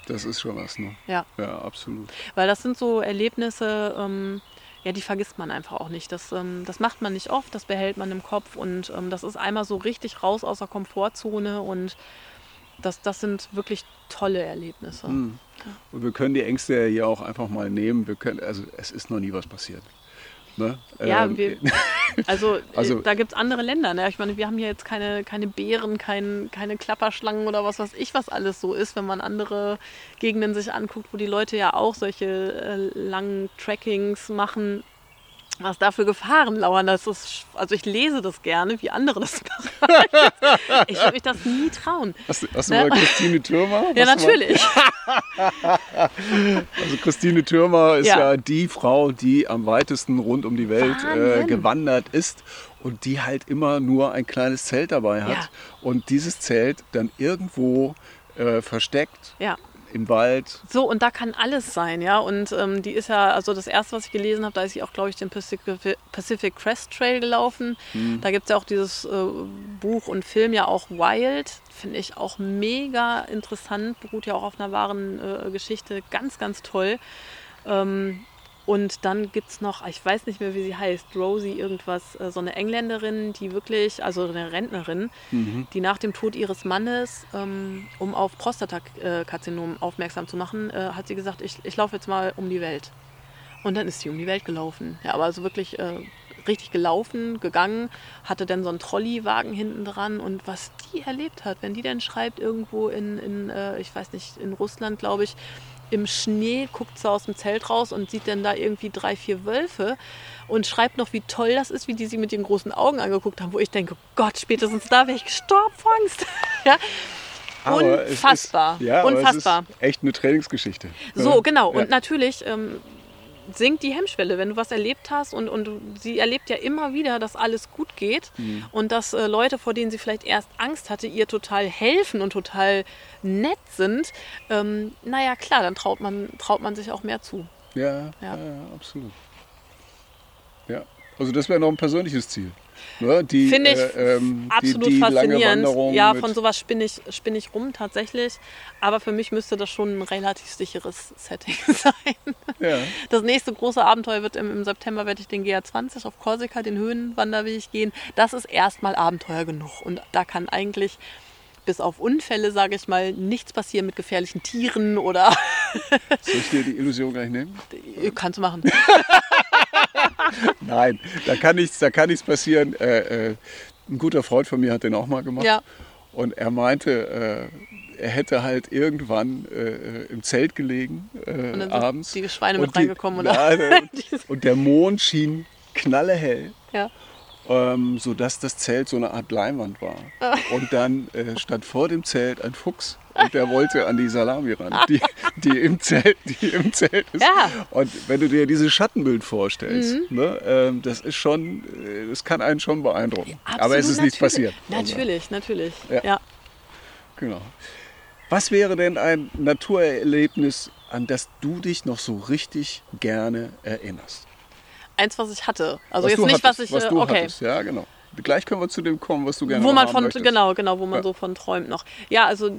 Das ist schon was, ne? Ja. Ja, absolut. Weil das sind so Erlebnisse, ähm, ja, die vergisst man einfach auch nicht. Das, ähm, das macht man nicht oft, das behält man im Kopf und ähm, das ist einmal so richtig raus aus der Komfortzone und das, das sind wirklich tolle Erlebnisse. Hm. Und wir können die Ängste ja hier auch einfach mal nehmen. Wir können, also es ist noch nie was passiert. Ne? Ja, Ähm, wir, also, Also- äh, da gibt es andere Länder. Ne? Ich meine, wir haben hier jetzt keine, keine Bären, kein, keine Klapperschlangen oder was weiß ich, was alles so ist, wenn man andere Gegenden sich anguckt, wo die Leute ja auch solche äh, langen Trackings machen. Was da für Gefahren lauern, das ist, also ich lese das gerne, wie andere das machen. ich würde mich das nie trauen. Hast, du- hast du Ja. mal Christine Türmer? Ja, du natürlich. Also Christine Türmer ist ja. Ja. die Frau, die am weitesten rund um die Welt äh, gewandert ist und die halt immer nur ein kleines Zelt dabei hat Ja. und dieses Zelt dann irgendwo äh, versteckt Ja. Im Wald. So, und da kann alles sein, ja. Und ähm, die ist ja, also das erste, was ich gelesen habe, da ist sie auch, glaube ich, den Pacific, Crest Trail gelaufen. Da gibt es ja auch dieses äh, Buch und Film ja auch Wild. Finde ich auch mega interessant, beruht ja auch auf einer wahren äh, Geschichte. Ganz, ganz toll. Ähm, und dann gibt es noch, ich weiß nicht mehr, wie sie heißt, Rosie irgendwas, äh, so eine Engländerin, die wirklich, also eine Rentnerin, die nach dem Tod ihres Mannes, ähm, um auf Prostatakarzinom aufmerksam zu machen, äh, hat sie gesagt, ich, ich laufe jetzt mal um die Welt. Und dann ist sie um die Welt gelaufen. Ja, aber also wirklich äh, richtig gelaufen, gegangen, hatte dann so einen Trolleywagen hinten dran und was die erlebt hat, wenn die dann schreibt irgendwo in, in ich weiß nicht, in Russland, glaube ich, im Schnee guckt sie aus dem Zelt raus und sieht dann da irgendwie drei, vier Wölfe und schreibt noch, wie toll das ist, wie die sie mit den großen Augen angeguckt haben, wo ich denke, Gott, spätestens da wäre ich gestorben vor Angst. ja. Aber Unfassbar. Ist, ja, Unfassbar. Echt eine Trainingsgeschichte. So, genau. Ja. Und natürlich ähm, sinkt die Hemmschwelle, wenn du was erlebt hast. Und, und sie erlebt ja immer wieder, dass alles gut geht. Mhm. Und dass äh, Leute, vor denen sie vielleicht erst Angst hatte, ihr total helfen und total nett sind. Ähm, naja, klar, dann traut man, traut man sich auch mehr zu. Ja. Ja. ja, absolut. Ja, also das wäre noch ein persönliches Ziel. Ne? Die, Finde ich äh, ähm, absolut die, die faszinierend. Ja, von sowas spinne ich, spinn ich rum tatsächlich. Aber für mich müsste das schon ein relativ sicheres Setting sein. Ja. Das nächste große Abenteuer wird im, im September, werde ich den GR20 auf Korsika, den Höhenwanderweg gehen. Das ist erstmal Abenteuer genug. Und da kann eigentlich bis auf Unfälle, sage ich mal, nichts passieren mit gefährlichen Tieren oder Soll ich dir die Illusion gleich nehmen? kannst du machen. Nein, da kann nichts, da kann nichts passieren. Äh, äh, ein guter Freund von mir hat den auch mal gemacht. Ja. Und er meinte, äh, er hätte halt irgendwann äh, im Zelt gelegen äh, Und dann sind abends. die Schweine mit Und die- reingekommen, oder? Und, und der Mond schien knallehell. Ja. Ähm, sodass das Zelt so eine Art Leinwand war. Und dann äh, stand vor dem Zelt ein Fuchs und der wollte an die Salami ran, die, die, im, Zelt, die im Zelt ist. Ja. Und wenn du dir dieses Schattenbild vorstellst, ne, ähm, das ist schon, äh, das kann einen schon beeindrucken. Aber es Absolut, ist nichts natürlich. passiert. Also, Natürlich, natürlich. Ja. ja. Genau. Was wäre denn ein Naturerlebnis, an das du dich noch so richtig gerne erinnerst? Eins, was ich hatte. Also was jetzt nicht, hattest, was ich. was äh, du okay. hattest. Ja, genau. Gleich können wir zu dem kommen, was du gerne wo man von möchtest. genau genau wo man Ja. so von träumt noch ja also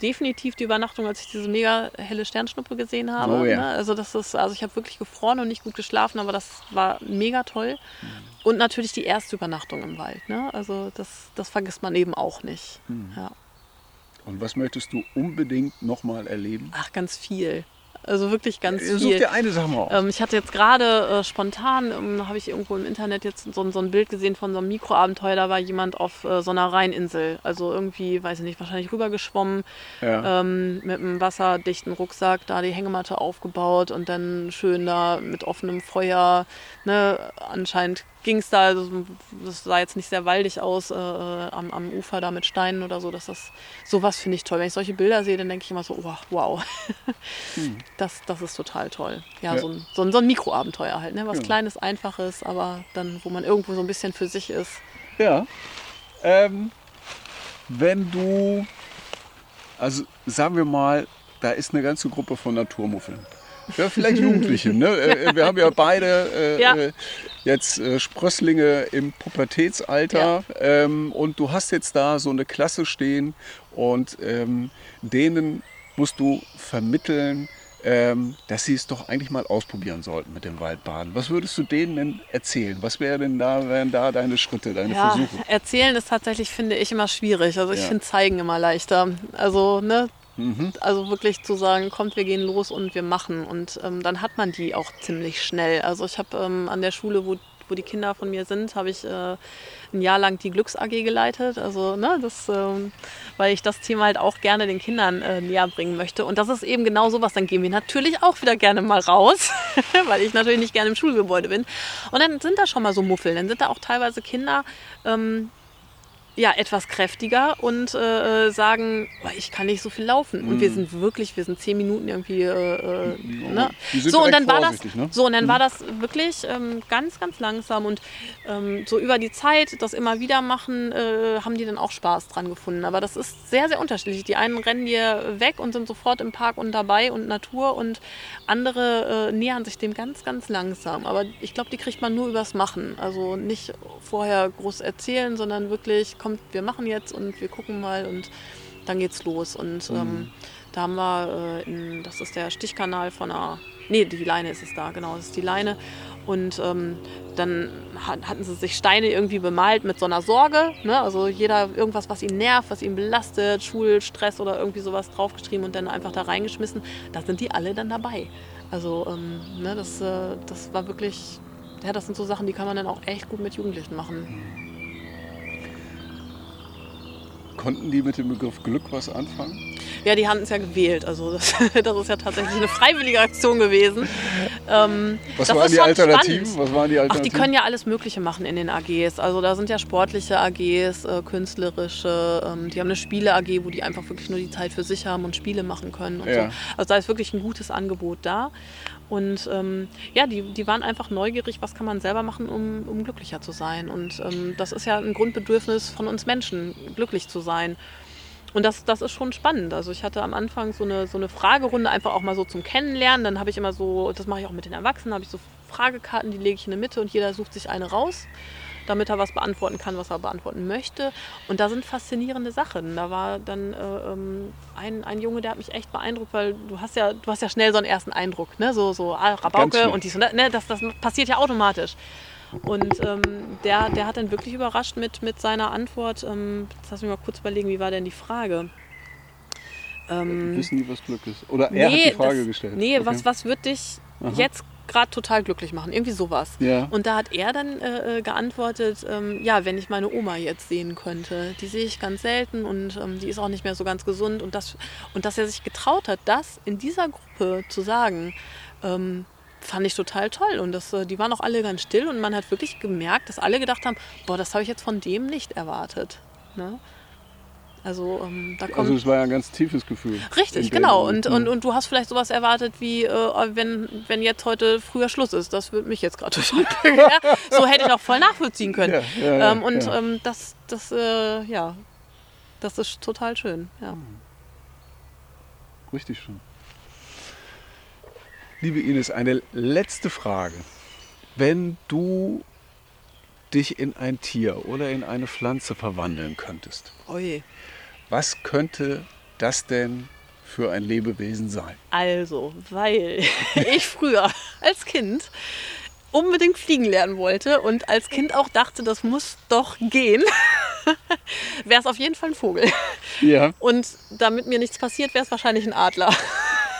definitiv die Übernachtung als ich diese mega helle Sternschnuppe gesehen habe Oh ja. ne? also das ist also ich habe wirklich gefroren und nicht gut geschlafen aber das war mega toll Mhm. und natürlich die erste Übernachtung im Wald ne also das das vergisst man eben auch nicht Mhm. ja Und was möchtest du unbedingt nochmal erleben? ach ganz viel Also wirklich ganz Such viel. dir eine Sache mal aus. Ähm, ich hatte jetzt gerade äh, spontan, ähm, habe ich irgendwo im Internet jetzt so, so ein Bild gesehen von so einem Mikroabenteuer. Da war jemand auf äh, so einer Rheininsel. Also irgendwie, weiß ich nicht, wahrscheinlich rübergeschwommen ja. ähm, mit einem wasserdichten Rucksack, da die Hängematte aufgebaut und dann schön da mit offenem Feuer. Ne? Anscheinend ging es da, also, das sah jetzt nicht sehr waldig aus äh, äh, am, am Ufer da mit Steinen oder so. Dass das, sowas finde ich toll. Wenn ich solche Bilder sehe, dann denke ich immer so, wow, wow. das, das ist total toll. Ja, Ja. So, ein, so, ein, so ein Mikroabenteuer halt, ne? was Ja. Kleines, Einfaches, aber dann, wo man irgendwo so ein bisschen für sich ist. Ja. Ähm, wenn du, also sagen wir mal, da ist eine ganze Gruppe von Naturmuffeln. Ja, vielleicht Jugendliche. Ne? Äh, Wir haben ja beide äh, Ja. äh, jetzt äh, Sprösslinge im Pubertätsalter ähm, und du hast jetzt da so eine Klasse stehen und ähm, denen musst du vermitteln, ähm, dass sie es doch eigentlich mal ausprobieren sollten mit dem Waldbaden. Was würdest du denen denn erzählen? Was wären denn da, wären da deine Schritte, deine Ja, Versuche? erzählen ist tatsächlich, finde ich, immer schwierig. Also ich Ja. finde zeigen immer leichter. Also, ne? Mhm. Also wirklich zu sagen, kommt, wir gehen los und wir machen. Und ähm, dann hat man die auch ziemlich schnell. Also ich habe ähm, an der Schule, wo, wo die Kinder von mir sind, habe ich äh, ein Jahr lang die Glücks AG geleitet. Also, ne, das, ähm, weil ich das Thema halt auch gerne den Kindern äh, näher bringen möchte. Und das ist eben genau sowas. Dann gehen wir natürlich auch wieder gerne mal raus, weil ich natürlich nicht gerne im Schulgebäude bin. Und dann sind da schon mal so Muffeln. Dann sind da auch teilweise Kinder, ähm, ja, etwas kräftiger und äh, äh, sagen, "Oh, ich kann nicht so viel laufen. Und wir sind wirklich, wir sind zehn Minuten irgendwie. Äh, äh, ne? So, und dann war das, ne? so, und dann war das wirklich ähm, ganz, ganz langsam. Und ähm, so über die Zeit, das immer wieder machen, äh, haben die dann auch Spaß dran gefunden. Aber das ist sehr, sehr unterschiedlich. Die einen rennen dir weg und sind sofort im Park und dabei und Natur und andere äh, nähern sich dem ganz, ganz langsam. Aber ich glaube, die kriegt man nur übers Machen. Also nicht vorher groß erzählen, sondern wirklich, kommt, wir machen jetzt und wir gucken mal und dann geht's los. Und ähm, da haben wir, äh, in, das ist der Stichkanal von einer, nee, die Leine ist es da, genau, das ist die Leine. Und ähm, dann hat, hatten sie sich Steine irgendwie bemalt mit so einer Sorge. Ne? Also jeder irgendwas, was ihn nervt, was ihn belastet, Schulstress oder irgendwie sowas draufgeschrieben und dann einfach da reingeschmissen. Da sind die alle dann dabei. Also ähm, ne, das, äh, das war wirklich, ja, das sind so Sachen, die kann man dann auch echt gut mit Jugendlichen machen. Konnten die mit dem Begriff Glück was anfangen? Ja, die haben es ja gewählt. Also das, das ist ja tatsächlich eine freiwillige Aktion gewesen. Ähm, Was waren die Alternativen? spannend. Was waren die Ach, Alternativen? die können ja alles Mögliche machen in den AGs. Also da sind ja sportliche AGs, äh, künstlerische, ähm, die haben eine Spiele-AG, wo die einfach wirklich nur die Zeit für sich haben und Spiele machen können Ja. so. Also da ist wirklich ein gutes Angebot da. Und ähm, ja, die, die waren einfach neugierig, was kann man selber machen, um, um glücklicher zu sein. Und ähm, das ist ja ein Grundbedürfnis von uns Menschen, glücklich zu sein. Und das, das ist schon spannend. Also ich hatte am Anfang so eine, so eine Fragerunde einfach auch mal so zum Kennenlernen. Dann habe ich immer so, das mache ich auch mit den Erwachsenen, habe ich so Fragekarten, die lege ich in die Mitte und jeder sucht sich eine raus, damit er was beantworten kann, was er beantworten möchte. Und da sind faszinierende Sachen. Da war dann äh, ähm, ein, ein Junge, der hat mich echt beeindruckt, weil du hast ja, du hast ja schnell so einen ersten Eindruck, ne? So, so ah, Rabauke und dies und das, ne? das, das passiert ja automatisch. Und ähm, der, der hat dann wirklich überrascht mit, mit seiner Antwort. Ähm, jetzt lass mich mal kurz überlegen, wie war denn die Frage? Ähm, Wissen die, was Glück ist? Oder er hat die Frage das, gestellt. Nee, Okay. was, was wird dich jetzt gerade total glücklich machen? Irgendwie sowas. Ja. Und da hat er dann äh, äh, geantwortet, ähm, ja, wenn ich meine Oma jetzt sehen könnte. Die sehe ich ganz selten und ähm, die ist auch nicht mehr so ganz gesund. Und, das, und dass er sich getraut hat, das in dieser Gruppe zu sagen, ähm, fand ich total toll. Und das, äh, die waren auch alle ganz still und man hat wirklich gemerkt, dass alle gedacht haben, boah, das habe ich jetzt von dem nicht erwartet. Ne? Also ähm, da kommt Also es war ja ein ganz tiefes Gefühl. Richtig, genau. Und, und, und du hast vielleicht sowas erwartet wie, äh, wenn, wenn jetzt heute früher Schluss ist. Das würde mich jetzt gerade total ja, So hätte ich auch voll nachvollziehen können. Ja, ja, ähm, und ähm, das, das, äh, ja, das ist total schön. Ja. Richtig schön. Liebe Ines, eine letzte Frage. Wenn du dich in ein Tier oder in eine Pflanze verwandeln könntest, Oje. Was könnte das denn für ein Lebewesen sein? Also, weil ich früher als Kind unbedingt fliegen lernen wollte und als Kind auch dachte, das muss doch gehen, wäre es auf jeden Fall ein Vogel. Ja. Und damit mir nichts passiert, wäre es wahrscheinlich ein Adler.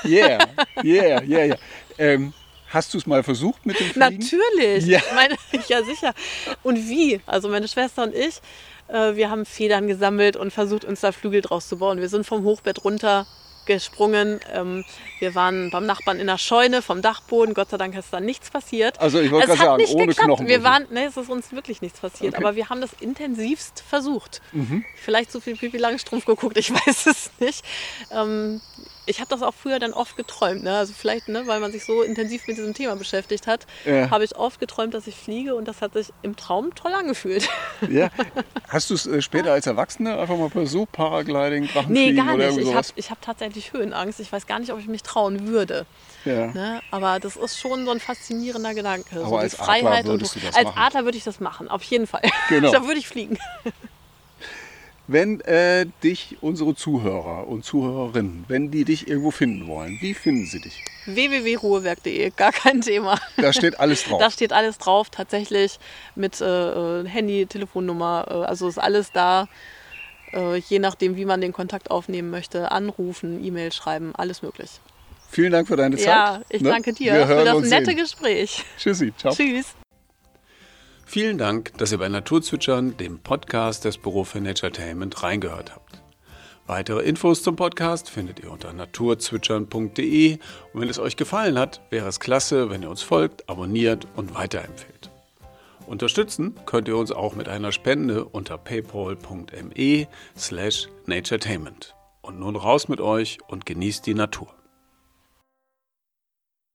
Yeah, yeah, yeah, yeah. Ähm, hast du es mal versucht mit dem Fliegen? Natürlich. Ja. Meine, ja, sicher. Und wie? Also meine Schwester und ich, wir haben Federn gesammelt und versucht, uns da Flügel draus zu bauen. Wir sind vom Hochbett runter gesprungen. Ähm, wir waren beim Nachbarn in der Scheune vom Dachboden. Gott sei Dank ist da nichts passiert. Also ich wollte gerade sagen, ohne geklappt. Knochen. Wir waren, nee, es ist uns wirklich nichts passiert. Okay. Mhm. Aber wir haben das intensivst versucht. Vielleicht zu viel Pipi Langstrumpf geguckt, ich weiß es nicht. Ähm, ich habe das auch früher dann oft geträumt. Ne? Also vielleicht, ne, weil man sich so intensiv mit diesem Thema beschäftigt hat, Ja. habe ich oft geträumt, dass ich fliege und das hat sich im Traum toll angefühlt. Ja. Hast du es äh, später als Erwachsene einfach mal versucht, Paragliding, nee, Drachenfliegen gar oder nicht. Ich habe hab tatsächlich Höhenangst. Ich weiß gar nicht, ob ich mich trauen würde. Ja. Ne? Aber das ist schon so ein faszinierender Gedanke. so Aber die als Adler Freiheit würdest und du das Als machen. Adler würde ich das machen, auf jeden Fall. Genau. da würde ich fliegen. Wenn äh, dich unsere Zuhörer und Zuhörerinnen, wenn die dich irgendwo finden wollen, wie finden sie dich? www.ruhewerk.de, gar kein Thema. Da steht alles drauf. Da steht alles drauf, tatsächlich mit äh, Handy, Telefonnummer, äh, also ist alles da. Äh, je nachdem, wie man den Kontakt aufnehmen möchte, anrufen, E-Mail schreiben, alles möglich. Vielen Dank für deine Zeit. Ja, ich ne? danke dir Wir für das nette sehen. Gespräch. Tschüssi. Ciao. Tschüss. Vielen Dank, dass ihr bei Naturzwitschern, dem Podcast des Büro für Naturetainment, reingehört habt. Weitere Infos zum Podcast findet ihr unter naturzwitschern.de und wenn es euch gefallen hat, wäre es klasse, wenn ihr uns folgt, abonniert und weiterempfehlt. Unterstützen könnt ihr uns auch mit einer Spende unter paypal.me slash naturetainment. Und nun raus mit euch und genießt die Natur.